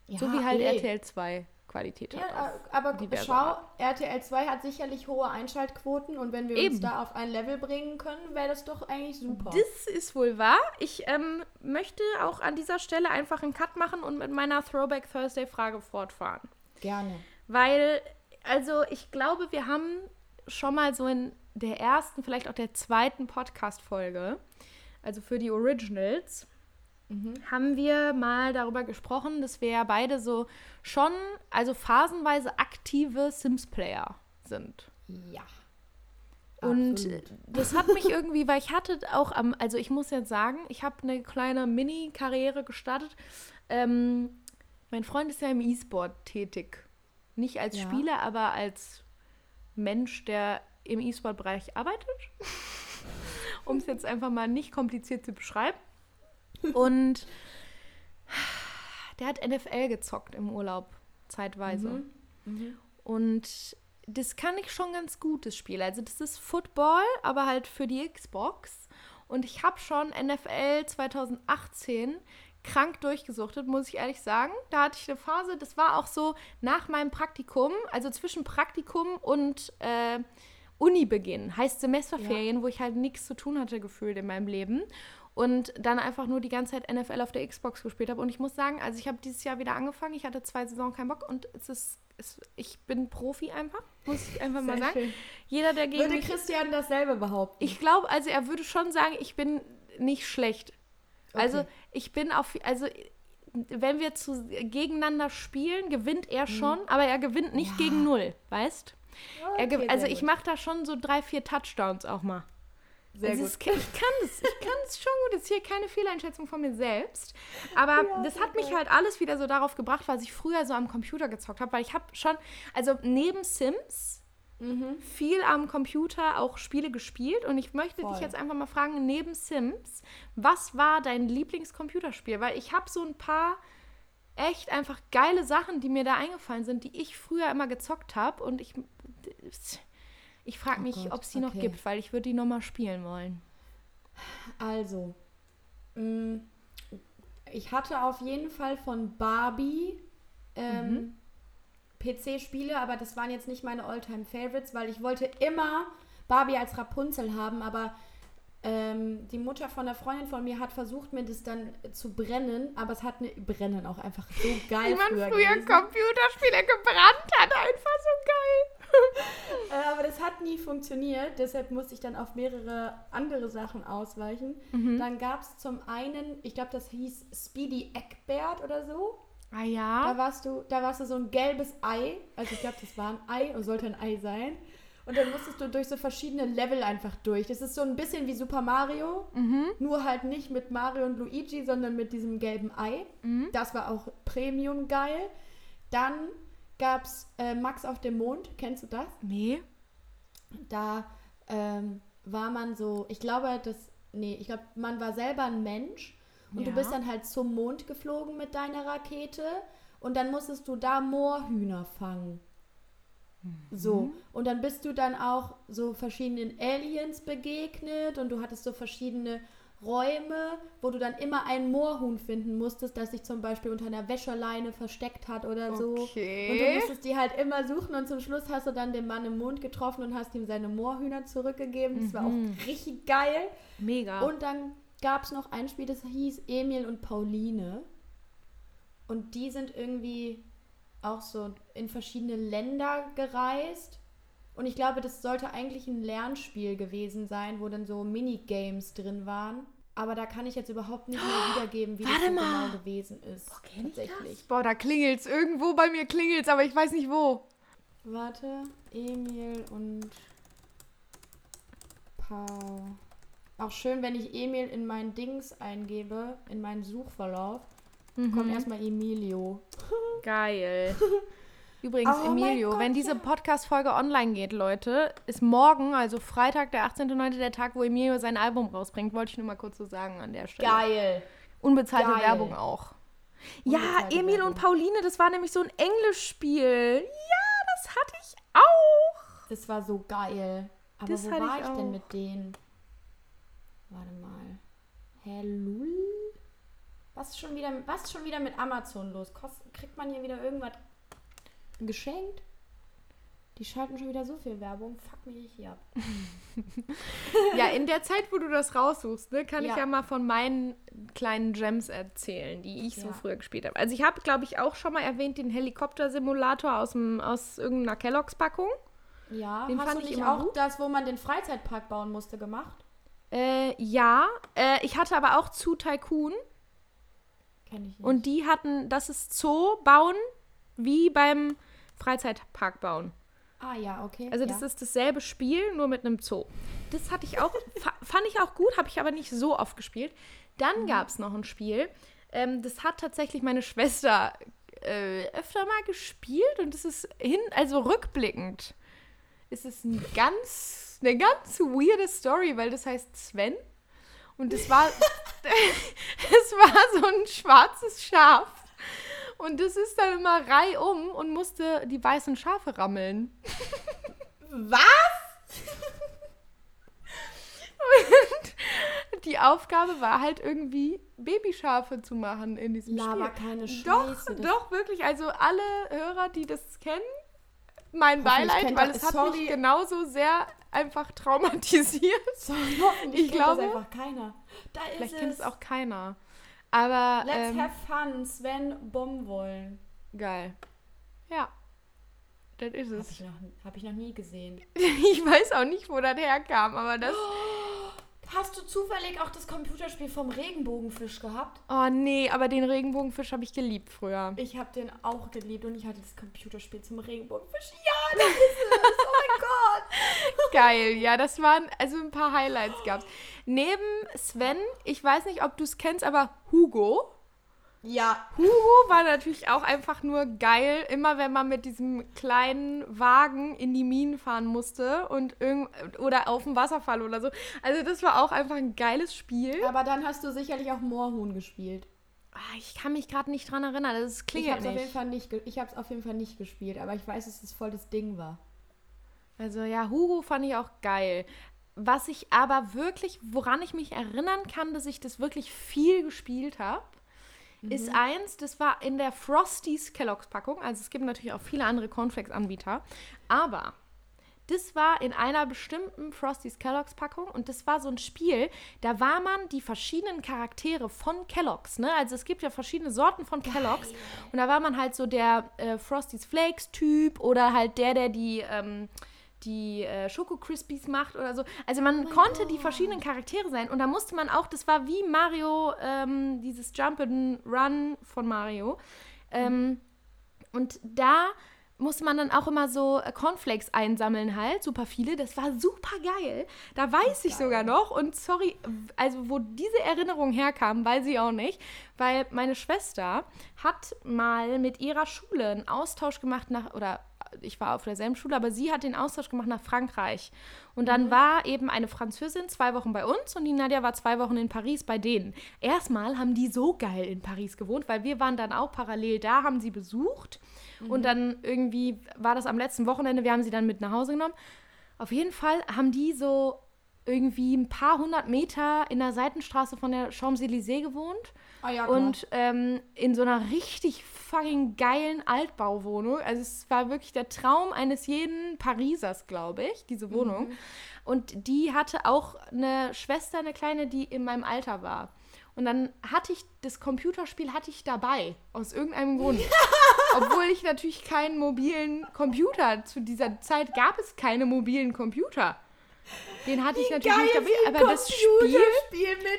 Ja, so wie halt ey. RTL 2 Qualität hat. Ja, aber schau, Art. RTL 2 hat sicherlich hohe Einschaltquoten und wenn wir Eben. uns da auf ein Level bringen können, wäre das doch eigentlich super. Das ist wohl wahr. Ich ähm, möchte auch an dieser Stelle einfach einen Cut machen und mit meiner Throwback Thursday Frage fortfahren. Gerne. Weil also ich glaube, wir haben schon mal so in der ersten, vielleicht auch der zweiten Podcast-Folge, also für die Originals, mhm. haben wir mal darüber gesprochen, dass wir ja beide so schon, also phasenweise aktive Sims-Player sind. Ja. Und Absolut. das hat mich irgendwie, weil ich hatte auch am, also ich muss jetzt sagen, ich habe eine kleine Mini-Karriere gestartet. Ähm, mein Freund ist ja im E-Sport tätig. Nicht als ja. Spieler, aber als Mensch, der im E-Sport-Bereich arbeitet. um es jetzt einfach mal nicht kompliziert zu beschreiben. Und der hat NFL gezockt im Urlaub, zeitweise. Mhm. Mhm. Und das kann ich schon ganz gut, das Spiel. Also das ist Football, aber halt für die Xbox. Und ich habe schon NFL 2018 krank durchgesuchtet, muss ich ehrlich sagen. Da hatte ich eine Phase, das war auch so nach meinem Praktikum, also zwischen Praktikum und äh, Unibeginn, heißt Semesterferien, ja. wo ich halt nichts zu tun hatte gefühlt in meinem Leben und dann einfach nur die ganze Zeit NFL auf der Xbox gespielt habe. Und ich muss sagen, also ich habe dieses Jahr wieder angefangen, ich hatte zwei Saison keinen Bock und es ist, es, ich bin Profi einfach, muss ich einfach mal sagen. Schön. Jeder, der gegen Würde Christian dasselbe behaupten? Ich glaube, also er würde schon sagen, ich bin nicht schlecht. Also okay. ich bin auf, also wenn wir zu, gegeneinander spielen, gewinnt er mhm. schon, mhm. aber er gewinnt nicht ja. gegen null, weißt? Okay, also ich mache da schon so drei, vier Touchdowns auch mal. Sehr also gut. Ist, ich kann es, ich kann es schon gut. Das ist hier keine Fehleinschätzung von mir selbst. Aber ja, das hat mich halt alles wieder so darauf gebracht, was ich früher so am Computer gezockt habe. Weil ich habe schon, also neben Sims mhm. viel am Computer auch Spiele gespielt. Und ich möchte Voll. dich jetzt einfach mal fragen, neben Sims, was war dein Lieblingscomputerspiel? Weil ich habe so ein paar echt einfach geile Sachen, die mir da eingefallen sind, die ich früher immer gezockt habe. Und ich, ich frage oh mich, ob es die okay. noch gibt, weil ich würde die nochmal spielen wollen. Also, mm, ich hatte auf jeden Fall von Barbie ähm, mhm. PC-Spiele, aber das waren jetzt nicht meine All-Time-Favorites, weil ich wollte immer Barbie als Rapunzel haben, aber ähm, die Mutter von der Freundin von mir hat versucht, mir das dann zu brennen, aber es hat eine Brennen auch einfach so geil. Wie man früher, früher Computerspiele gebrannt hat, einfach so geil. Äh, aber das hat nie funktioniert, deshalb musste ich dann auf mehrere andere Sachen ausweichen. Mhm. Dann gab es zum einen, ich glaube, das hieß Speedy Eckbert oder so. Ah ja. Da warst du, da warst du so ein gelbes Ei. Also ich glaube, das war ein Ei und sollte ein Ei sein. Und dann musstest du durch so verschiedene Level einfach durch. Das ist so ein bisschen wie Super Mario, mhm. nur halt nicht mit Mario und Luigi, sondern mit diesem gelben Ei. Mhm. Das war auch Premium geil. Dann gab es äh, Max auf dem Mond. Kennst du das? Nee. Da ähm, war man so, ich glaube, das, nee, ich glaube, man war selber ein Mensch und ja. du bist dann halt zum Mond geflogen mit deiner Rakete und dann musstest du da Moorhühner fangen. Mhm. So, und dann bist du dann auch so verschiedenen Aliens begegnet und du hattest so verschiedene Räume, wo du dann immer ein Moorhuhn finden musstest, das sich zum Beispiel unter einer Wäscheleine versteckt hat oder so. Okay. Und du musstest die halt immer suchen und zum Schluss hast du dann den Mann im Mond getroffen und hast ihm seine Moorhühner zurückgegeben. Das mhm. war auch mhm. richtig geil. Mega. Und dann gab es noch ein Spiel, das hieß Emil und Pauline. Und die sind irgendwie auch so in verschiedene Länder gereist. Und ich glaube, das sollte eigentlich ein Lernspiel gewesen sein, wo dann so Minigames drin waren. Aber da kann ich jetzt überhaupt nicht mehr wiedergeben, wie das so genau gewesen ist. Boah, kenn tatsächlich. Ich das? Boah, da klingelt's. Irgendwo bei mir klingelt's, aber ich weiß nicht wo. Warte, Emil und Paul. Auch schön, wenn ich Emil in meinen Dings eingebe, in meinen Suchverlauf, mhm. kommt erstmal Emilio. Geil. Übrigens, oh Emilio, Gott, wenn diese Podcast-Folge online geht, Leute, ist morgen, also Freitag, der 18.09., der Tag, wo Emilio sein Album rausbringt. Wollte ich nur mal kurz so sagen an der Stelle. Geil. Unbezahlte Geil. Werbung auch. Unbezahlte ja, Emil Werbung. und Pauline, das war nämlich so ein Englischspiel. Ja, das hatte ich auch. Das war so geil. Aber das wo war ich, ich denn mit denen? Warte mal. Hä, Lul? Was ist schon wieder, was ist schon wieder mit Amazon los? Kost, kriegt man hier wieder irgendwas geschenkt? Die schalten schon wieder so viel Werbung. Fuck mich hier ab. ja, in der Zeit, wo du das raussuchst, ne, kann ja. ich ja mal von meinen kleinen Gems erzählen, die ich ja. so früher gespielt habe. Also ich habe, glaube ich, auch schon mal erwähnt den Helikopter-Simulator aus, aus irgendeiner Kelloggs-Packung. Ja, den hast fand du nicht ich auch gut. das, wo man den Freizeitpark bauen musste, gemacht? Äh, ja. Äh, ich hatte aber auch zu Tycoon. Kenn ich nicht. Und die hatten, das ist Zoo bauen wie beim Freizeitpark bauen. Ah ja, okay. Also das ja. ist dasselbe Spiel, nur mit einem Zoo. Das hatte ich auch, fand ich auch gut, habe ich aber nicht so oft gespielt. Dann mhm. gab es noch ein Spiel, ähm, das hat tatsächlich meine Schwester äh, öfter mal gespielt und das ist hin, also rückblickend ist es ein ganz, eine ganz weirde Story, weil das heißt Sven. Und es war, es war so ein schwarzes Schaf. Und das ist dann immer reihum und musste die weißen Schafe rammeln. Was? Und die Aufgabe war halt irgendwie Babyschafe zu machen in diesem Lava Spiel. keine Scheiße. Doch, doch, wirklich. Also alle Hörer, die das kennen, mein Beileid, weil es hat sorry. mich genauso sehr einfach traumatisiert. Sorry, ich glaube, das einfach keiner. Da vielleicht kennt es auch keiner. Aber Let's ähm, have fun, Sven Bombenwollen. Geil. Ja. Das ist es. Habe ich, noch, hab ich noch nie gesehen. ich weiß auch nicht, wo das herkam, aber das. Oh, Hast du zufällig auch das Computerspiel vom Regenbogenfisch gehabt? Oh nee, aber den Regenbogenfisch habe ich geliebt früher. Ich habe den auch geliebt und ich hatte das Computerspiel zum Regenbogenfisch. Ja, das ist es. Oh mein Gott. Geil, ja, das waren, also ein paar Highlights gab's. Neben Sven, ich weiß nicht, ob du es kennst, aber Hugo. Ja. Hugo war natürlich auch einfach nur geil, immer wenn man mit diesem kleinen Wagen in die Minen fahren musste und irgend oder auf dem Wasserfall oder so. Also das war auch einfach ein geiles Spiel. Aber dann hast du sicherlich auch Moorhuhn gespielt. Ah, ich kann mich gerade nicht dran erinnern, das klingt ich hab's nicht. Auf jeden Fall nicht. Ich habe es auf jeden Fall nicht gespielt, aber ich weiß, dass es voll das Ding war. Also ja, Hugo fand ich auch geil. Was ich aber wirklich, woran ich mich erinnern kann, dass ich das wirklich viel gespielt habe, mhm. ist eins, das war in der Frosties Kellogg's Packung. Also es gibt natürlich auch viele andere Cornflakes-Anbieter. Aber das war in einer bestimmten Frosties Kellogg's Packung und das war so ein Spiel, da war man die verschiedenen Charaktere von Kellogg's, ne? Also es gibt ja verschiedene Sorten von Kellogg's Geil. und da war man halt so der äh, Frosties Flakes Typ oder halt der, der die ähm, die äh, Schoko Crispies macht oder so. Also man oh konnte God. die verschiedenen Charaktere sein und da musste man auch, das war wie Mario, ähm, dieses Jump and Run von Mario. Ähm, mhm. Und da musste man dann auch immer so äh, Cornflakes einsammeln halt, super viele. Das war super geil. Da weiß ich geil. sogar noch und sorry, also wo diese Erinnerung herkam, weiß ich auch nicht, weil meine Schwester hat mal mit ihrer Schule einen Austausch gemacht nach oder ich war auf derselben Schule, aber sie hat den Austausch gemacht nach Frankreich. Und dann mhm. war eben eine Französin zwei Wochen bei uns und die Nadja war zwei Wochen in Paris bei denen. Erstmal haben die so geil in Paris gewohnt, weil wir waren dann auch parallel da, haben sie besucht. Mhm. Und dann irgendwie war das am letzten Wochenende, wir haben sie dann mit nach Hause genommen. Auf jeden Fall haben die so irgendwie ein paar hundert Meter in der Seitenstraße von der Champs-Élysées gewohnt. Ah, ja, und ähm, in so einer richtig fucking geilen Altbauwohnung. Also es war wirklich der Traum eines jeden Parisers, glaube ich, diese Wohnung. Mhm. Und die hatte auch eine Schwester, eine kleine, die in meinem Alter war. Und dann hatte ich das Computerspiel hatte ich dabei aus irgendeinem Grund, obwohl ich natürlich keinen mobilen Computer zu dieser Zeit gab es keine mobilen Computer. Den hatte ich natürlich nicht dabei, aber das Spiel,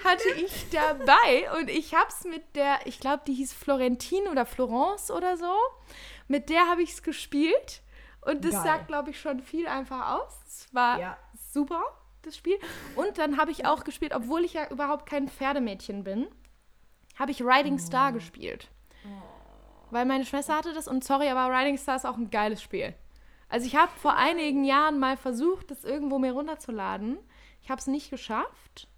hatte ich dabei und ich hab's mit der, ich glaube, die hieß Florentine oder Florence oder so. Mit der habe ich es gespielt Und das Geil. sagt, glaube ich, schon viel einfach aus. Es war ja. super, das Spiel. Und dann habe ich auch gespielt, obwohl ich ja überhaupt kein Pferdemädchen bin, habe ich Riding Star oh. gespielt. Oh. Weil meine Schwester hatte das und sorry, aber Riding Star ist auch ein geiles Spiel. Also ich habe vor einigen Jahren mal versucht, das irgendwo mir runterzuladen. Ich habe es nicht geschafft.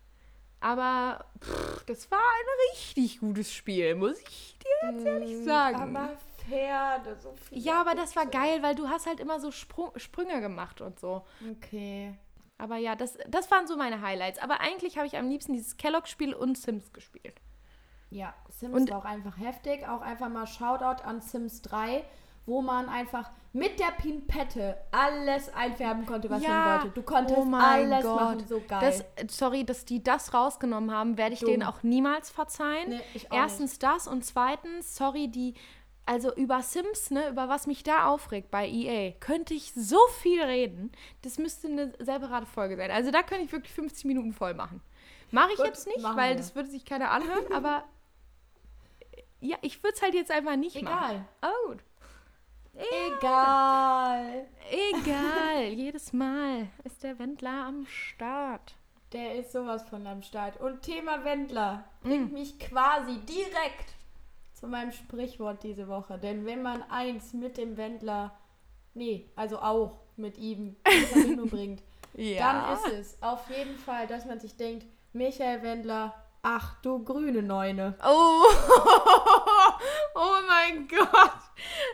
Aber pff, das war ein richtig gutes Spiel, muss ich dir jetzt ehrlich mm, sagen. Aber Pferde, so viel. Ja, aber das war geil, weil du hast halt immer so Sprung, Sprünge gemacht und so. Okay. Aber ja, das, das waren so meine Highlights. Aber eigentlich habe ich am liebsten dieses Kellogg-Spiel und Sims gespielt. Ja, Sims und war auch einfach heftig. Auch einfach mal Shoutout an Sims 3 wo man einfach mit der Pimpette alles einfärben konnte, was ja. man wollte. Du konntest oh alles Gott. machen, so geil. Das, sorry, dass die das rausgenommen haben, werde ich Dumm. denen auch niemals verzeihen. Nee, Erstens nicht. das und zweitens, sorry, die also über Sims, ne, über was mich da aufregt bei EA, könnte ich so viel reden. Das müsste eine separate Folge sein. Also da könnte ich wirklich 50 Minuten voll machen. Mache ich Gut, jetzt nicht, weil wir. das würde sich keiner anhören, aber ja, ich würde es halt jetzt einfach nicht Egal. machen. Egal. Oh, gut. Egal. Egal. Jedes Mal ist der Wendler am Start. Der ist sowas von am Start. Und Thema Wendler bringt mm. mich quasi direkt zu meinem Sprichwort diese Woche. Denn wenn man eins mit dem Wendler, nee, also auch mit ihm in Verbindung bringt, ja. dann ist es auf jeden Fall, dass man sich denkt, Michael Wendler, ach du grüne Neune. Oh, oh mein Gott.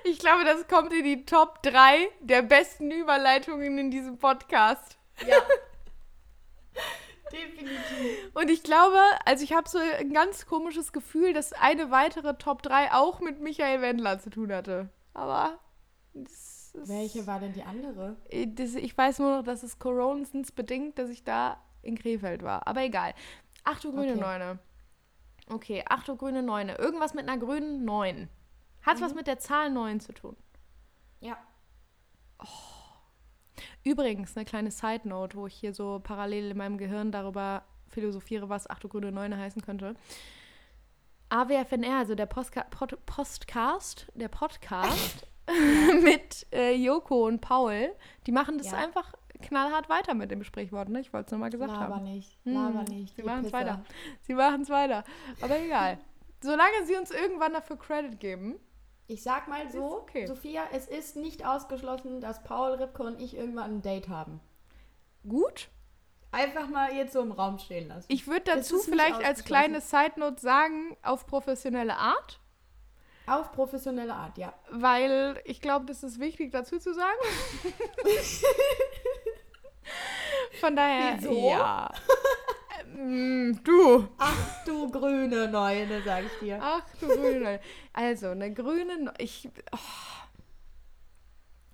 Ich glaube, das kommt in die Top 3 der besten Überleitungen in diesem Podcast. Ja. Definitiv. Und ich glaube, also ich habe so ein ganz komisches Gefühl, dass eine weitere Top 3 auch mit Michael Wendler zu tun hatte. Aber. Welche war denn die andere? Äh, das, ich weiß nur noch, dass es Coronens bedingt, dass ich da in Krefeld war. Aber egal. Ach du grüne okay. Neune. Okay, ach du grüne Neune. Irgendwas mit einer grünen Neun. Hat mhm. was mit der Zahl 9 zu tun? Ja. Oh. Übrigens, eine kleine Side Note, wo ich hier so parallel in meinem Gehirn darüber philosophiere, was Achte Grüne Neune heißen könnte. AWFNR, also der Postka Pod Postcast, der Podcast mit äh, Joko und Paul, die machen das ja. einfach knallhart weiter mit dem Sprichwort, ne? Ich wollte es nur mal gesagt Laber haben. Nicht. Laber hm, nicht. Sie machen es weiter. Sie machen es weiter. Aber egal. Solange sie uns irgendwann dafür Credit geben, ich sag mal so, okay. Sophia, es ist nicht ausgeschlossen, dass Paul, Ripke und ich irgendwann ein Date haben. Gut. Einfach mal jetzt so im Raum stehen lassen. Ich würde dazu vielleicht als kleine Side Note sagen, auf professionelle Art. Auf professionelle Art, ja. Weil ich glaube, das ist wichtig dazu zu sagen. Von daher, Wieso? ja. Mm, du. Ach du grüne Neune, sag ich dir. Ach du grüne Neune. Also, eine grüne Neune. Ich. Oh.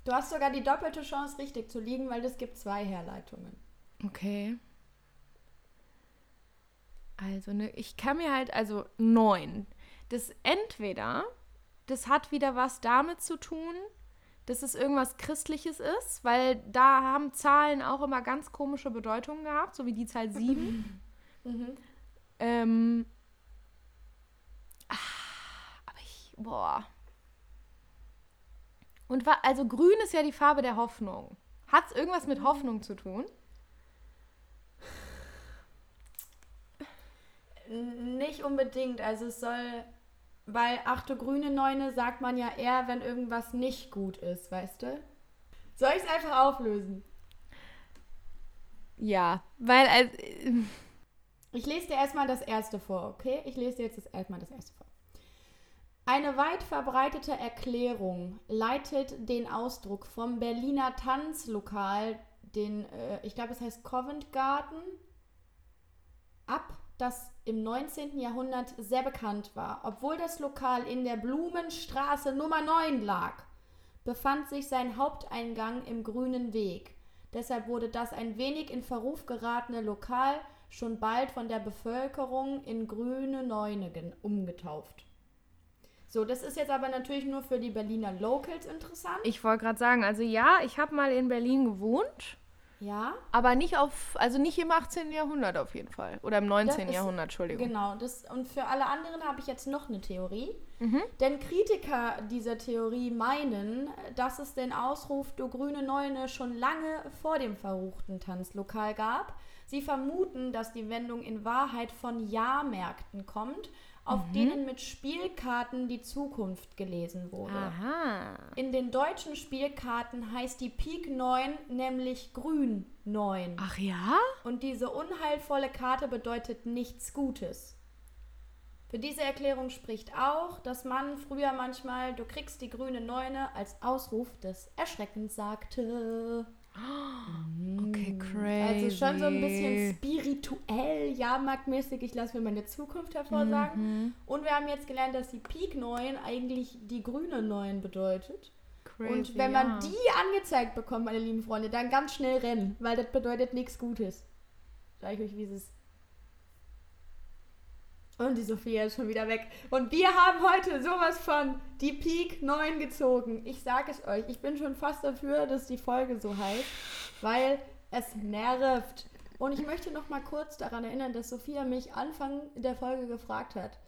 Du hast sogar die doppelte Chance, richtig zu liegen, weil es gibt zwei Herleitungen. Okay. Also, ne, ich kann mir halt, also neun. Das entweder, das hat wieder was damit zu tun, dass es irgendwas Christliches ist, weil da haben Zahlen auch immer ganz komische Bedeutungen gehabt, so wie die Zahl sieben. Mhm. Ähm, ah, aber ich, boah. Und war, also grün ist ja die Farbe der Hoffnung. Hat es irgendwas mit Hoffnung zu tun? Nicht unbedingt. Also es soll, weil achte grüne Neune sagt man ja eher, wenn irgendwas nicht gut ist, weißt du? Soll ich es einfach auflösen? Ja, weil also, ich lese dir erstmal das erste vor, okay? Ich lese dir jetzt erstmal das erste vor. Eine weit verbreitete Erklärung leitet den Ausdruck vom Berliner Tanzlokal, den, äh, ich glaube, es heißt Covent Garden, ab, das im 19. Jahrhundert sehr bekannt war. Obwohl das Lokal in der Blumenstraße Nummer 9 lag, befand sich sein Haupteingang im Grünen Weg. Deshalb wurde das ein wenig in Verruf geratene Lokal schon bald von der Bevölkerung in grüne Neune umgetauft. So, das ist jetzt aber natürlich nur für die Berliner Locals interessant. Ich wollte gerade sagen, also ja, ich habe mal in Berlin gewohnt Ja. Aber nicht auf, also nicht im 18. Jahrhundert auf jeden Fall. Oder im 19. ist- Jahrhundert, Entschuldigung. Genau, das, und für alle anderen habe ich jetzt noch eine Theorie. Mhm. Denn Kritiker dieser Theorie meinen, dass es den Ausruf Du grüne Neune schon lange vor dem verruchten Tanzlokal gab. Sie vermuten, dass die Wendung in Wahrheit von Jahrmärkten kommt, auf Mhm. denen mit Spielkarten die Zukunft gelesen wurde. Aha. In den deutschen Spielkarten heißt die Pik 9 nämlich Grün 9. Ach ja? Und diese unheilvolle Karte bedeutet nichts Gutes. Für diese Erklärung spricht auch, dass man früher manchmal du kriegst die grüne Neune als Ausruf des Erschreckens sagte. Okay, crazy. Also schon so ein bisschen spirituell, jahrmarktmäßig. Ich lasse mir meine Zukunft hervorsagen. Mhm. Und wir haben jetzt gelernt, dass die Pik 9 eigentlich die grüne 9 bedeutet. Crazy, Und wenn man ja. die angezeigt bekommt, meine lieben Freunde, dann ganz schnell rennen, weil das bedeutet nichts Gutes. Sag ich euch, wie es ist. Und die Sophia ist schon wieder weg. Und wir haben heute sowas von die Peak 9 gezogen. Ich sag es euch, ich bin schon fast dafür, dass die Folge so heißt, weil es nervt. Und ich möchte noch mal kurz daran erinnern, dass Sophia mich Anfang der Folge gefragt hat,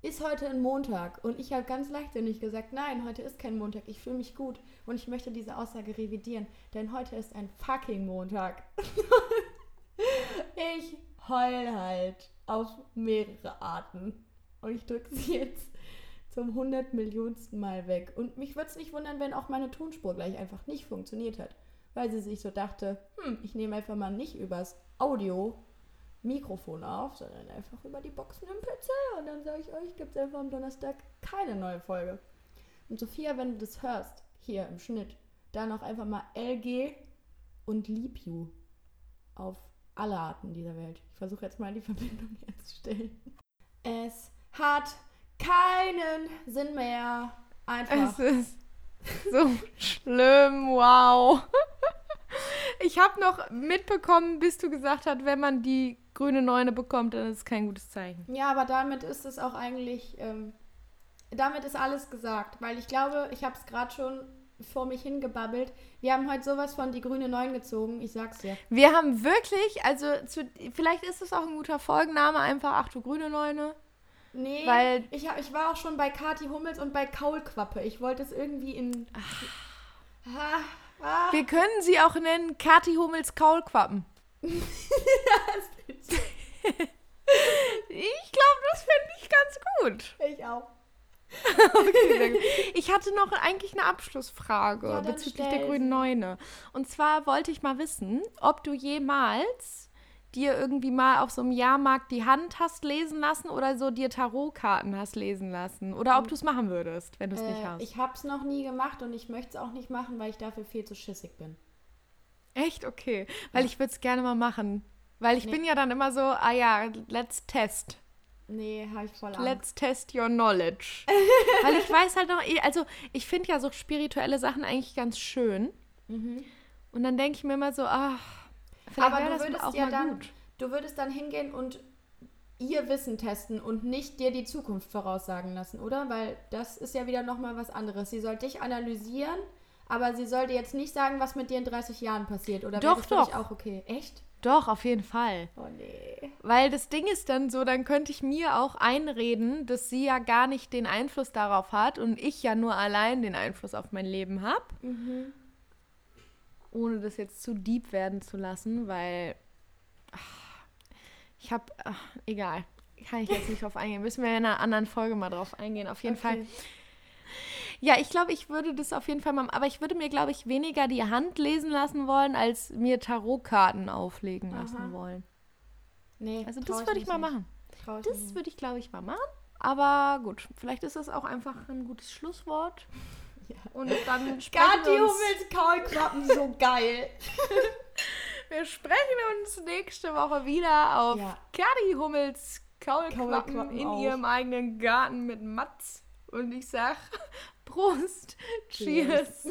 ist heute ein Montag? Und ich habe ganz leichtsinnig gesagt, nein, heute ist kein Montag. Ich fühle mich gut. Und ich möchte diese Aussage revidieren, denn heute ist ein fucking Montag. ich heul halt auf mehrere Arten. Und ich drücke sie jetzt zum 100 Millionsten Mal weg. Und mich würde es nicht wundern, wenn auch meine Tonspur gleich einfach nicht funktioniert hat. Weil sie sich so dachte, hm, ich nehme einfach mal nicht übers Audio Mikrofon auf, sondern einfach über die Boxen im PC. Und dann sage ich euch, gibt es einfach am Donnerstag keine neue Folge. Und Sophia, wenn du das hörst, hier im Schnitt, dann auch einfach mal LG und Leap You auf alle Arten dieser Welt. Ich versuche jetzt mal die Verbindung herzustellen. Es hat keinen Sinn mehr. Einfach. Es ist so schlimm, wow. Ich habe noch mitbekommen, bis du gesagt hast, wenn man die grüne Neune bekommt, dann ist es kein gutes Zeichen. Ja, aber damit ist es auch eigentlich, ähm, damit ist alles gesagt, weil ich glaube, ich habe es gerade schon vor mich hingebabbelt. Wir haben heute sowas von die grüne Neun gezogen, ich sag's dir. Wir haben wirklich, also zu, vielleicht ist es auch ein guter Folgenname, einfach Ach du grüne Neune. Nee, Weil- ich, hab, ich war auch schon bei Kati Hummels und bei Kaulquappe. Ich wollte es irgendwie in. Ah, ah. Wir können sie auch nennen Kati Hummels Kaulquappen. Ich glaube, das finde ich ganz gut. Ich auch. Okay. Ich hatte noch eigentlich eine Abschlussfrage Ja, bezüglich der grünen Neune. Und zwar wollte ich mal wissen, ob du jemals dir irgendwie mal auf so einem Jahrmarkt die Hand hast lesen lassen oder so dir Tarotkarten hast lesen lassen. Oder ob du es machen würdest, wenn du es nicht Äh, hast. ich hab's noch nie gemacht und ich möchte es auch nicht machen, weil ich dafür viel zu schissig bin. Echt? Okay. Weil ich würde es gerne mal machen. Weil ich Nee. bin ja dann immer so, ah ja, let's test. Nee, habe ich voll Angst. Let's test your knowledge. Weil ich weiß halt noch, also ich finde ja so spirituelle Sachen eigentlich ganz schön. Und dann denke ich mir immer so, ach, vielleicht Aber wäre du das würdest auch ja mal dann, gut. du würdest dann hingehen und ihr Wissen testen und nicht dir die Zukunft voraussagen lassen, oder? Weil das ist ja wieder nochmal was anderes. Sie soll dich analysieren, aber sie soll dir jetzt nicht sagen, was mit dir in 30 Jahren passiert, oder? Doch, doch. auch okay. Echt? Doch, auf jeden Fall. Oh nee. Weil das Ding ist dann so, dann könnte ich mir auch einreden, dass sie ja gar nicht den Einfluss darauf hat und ich ja nur allein den Einfluss auf mein Leben habe. Mhm. Ohne das jetzt zu deep werden zu lassen, weil ach, ich habe, egal, kann ich jetzt nicht drauf eingehen. Müssen wir in einer anderen Folge mal drauf eingehen. Auf jeden Fall. Ja, ich glaube, ich würde das auf jeden Fall mal, aber ich würde mir, glaube ich, weniger die Hand lesen lassen wollen, als mir Tarotkarten auflegen lassen Aha. wollen. Nee, Also das würde ich mal nicht. machen. Ich Das würde ich, glaube ich, mal machen. Aber gut, vielleicht ist das auch einfach ein gutes Schlusswort. Ja. Und dann sprechen Gatti wir uns, Hummels Kaulquappen, so geil. wir sprechen uns nächste Woche wieder auf Ja. Gatti Hummels Kaulquappen, Kaulquappen in auf. ihrem eigenen Garten mit Mats. Und ich sag Prost, Cheers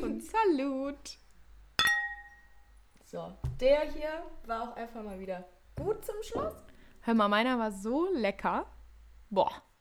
und Salut. So, der hier war auch einfach mal wieder gut zum Schluss. Hör mal, meiner war so lecker. Boah.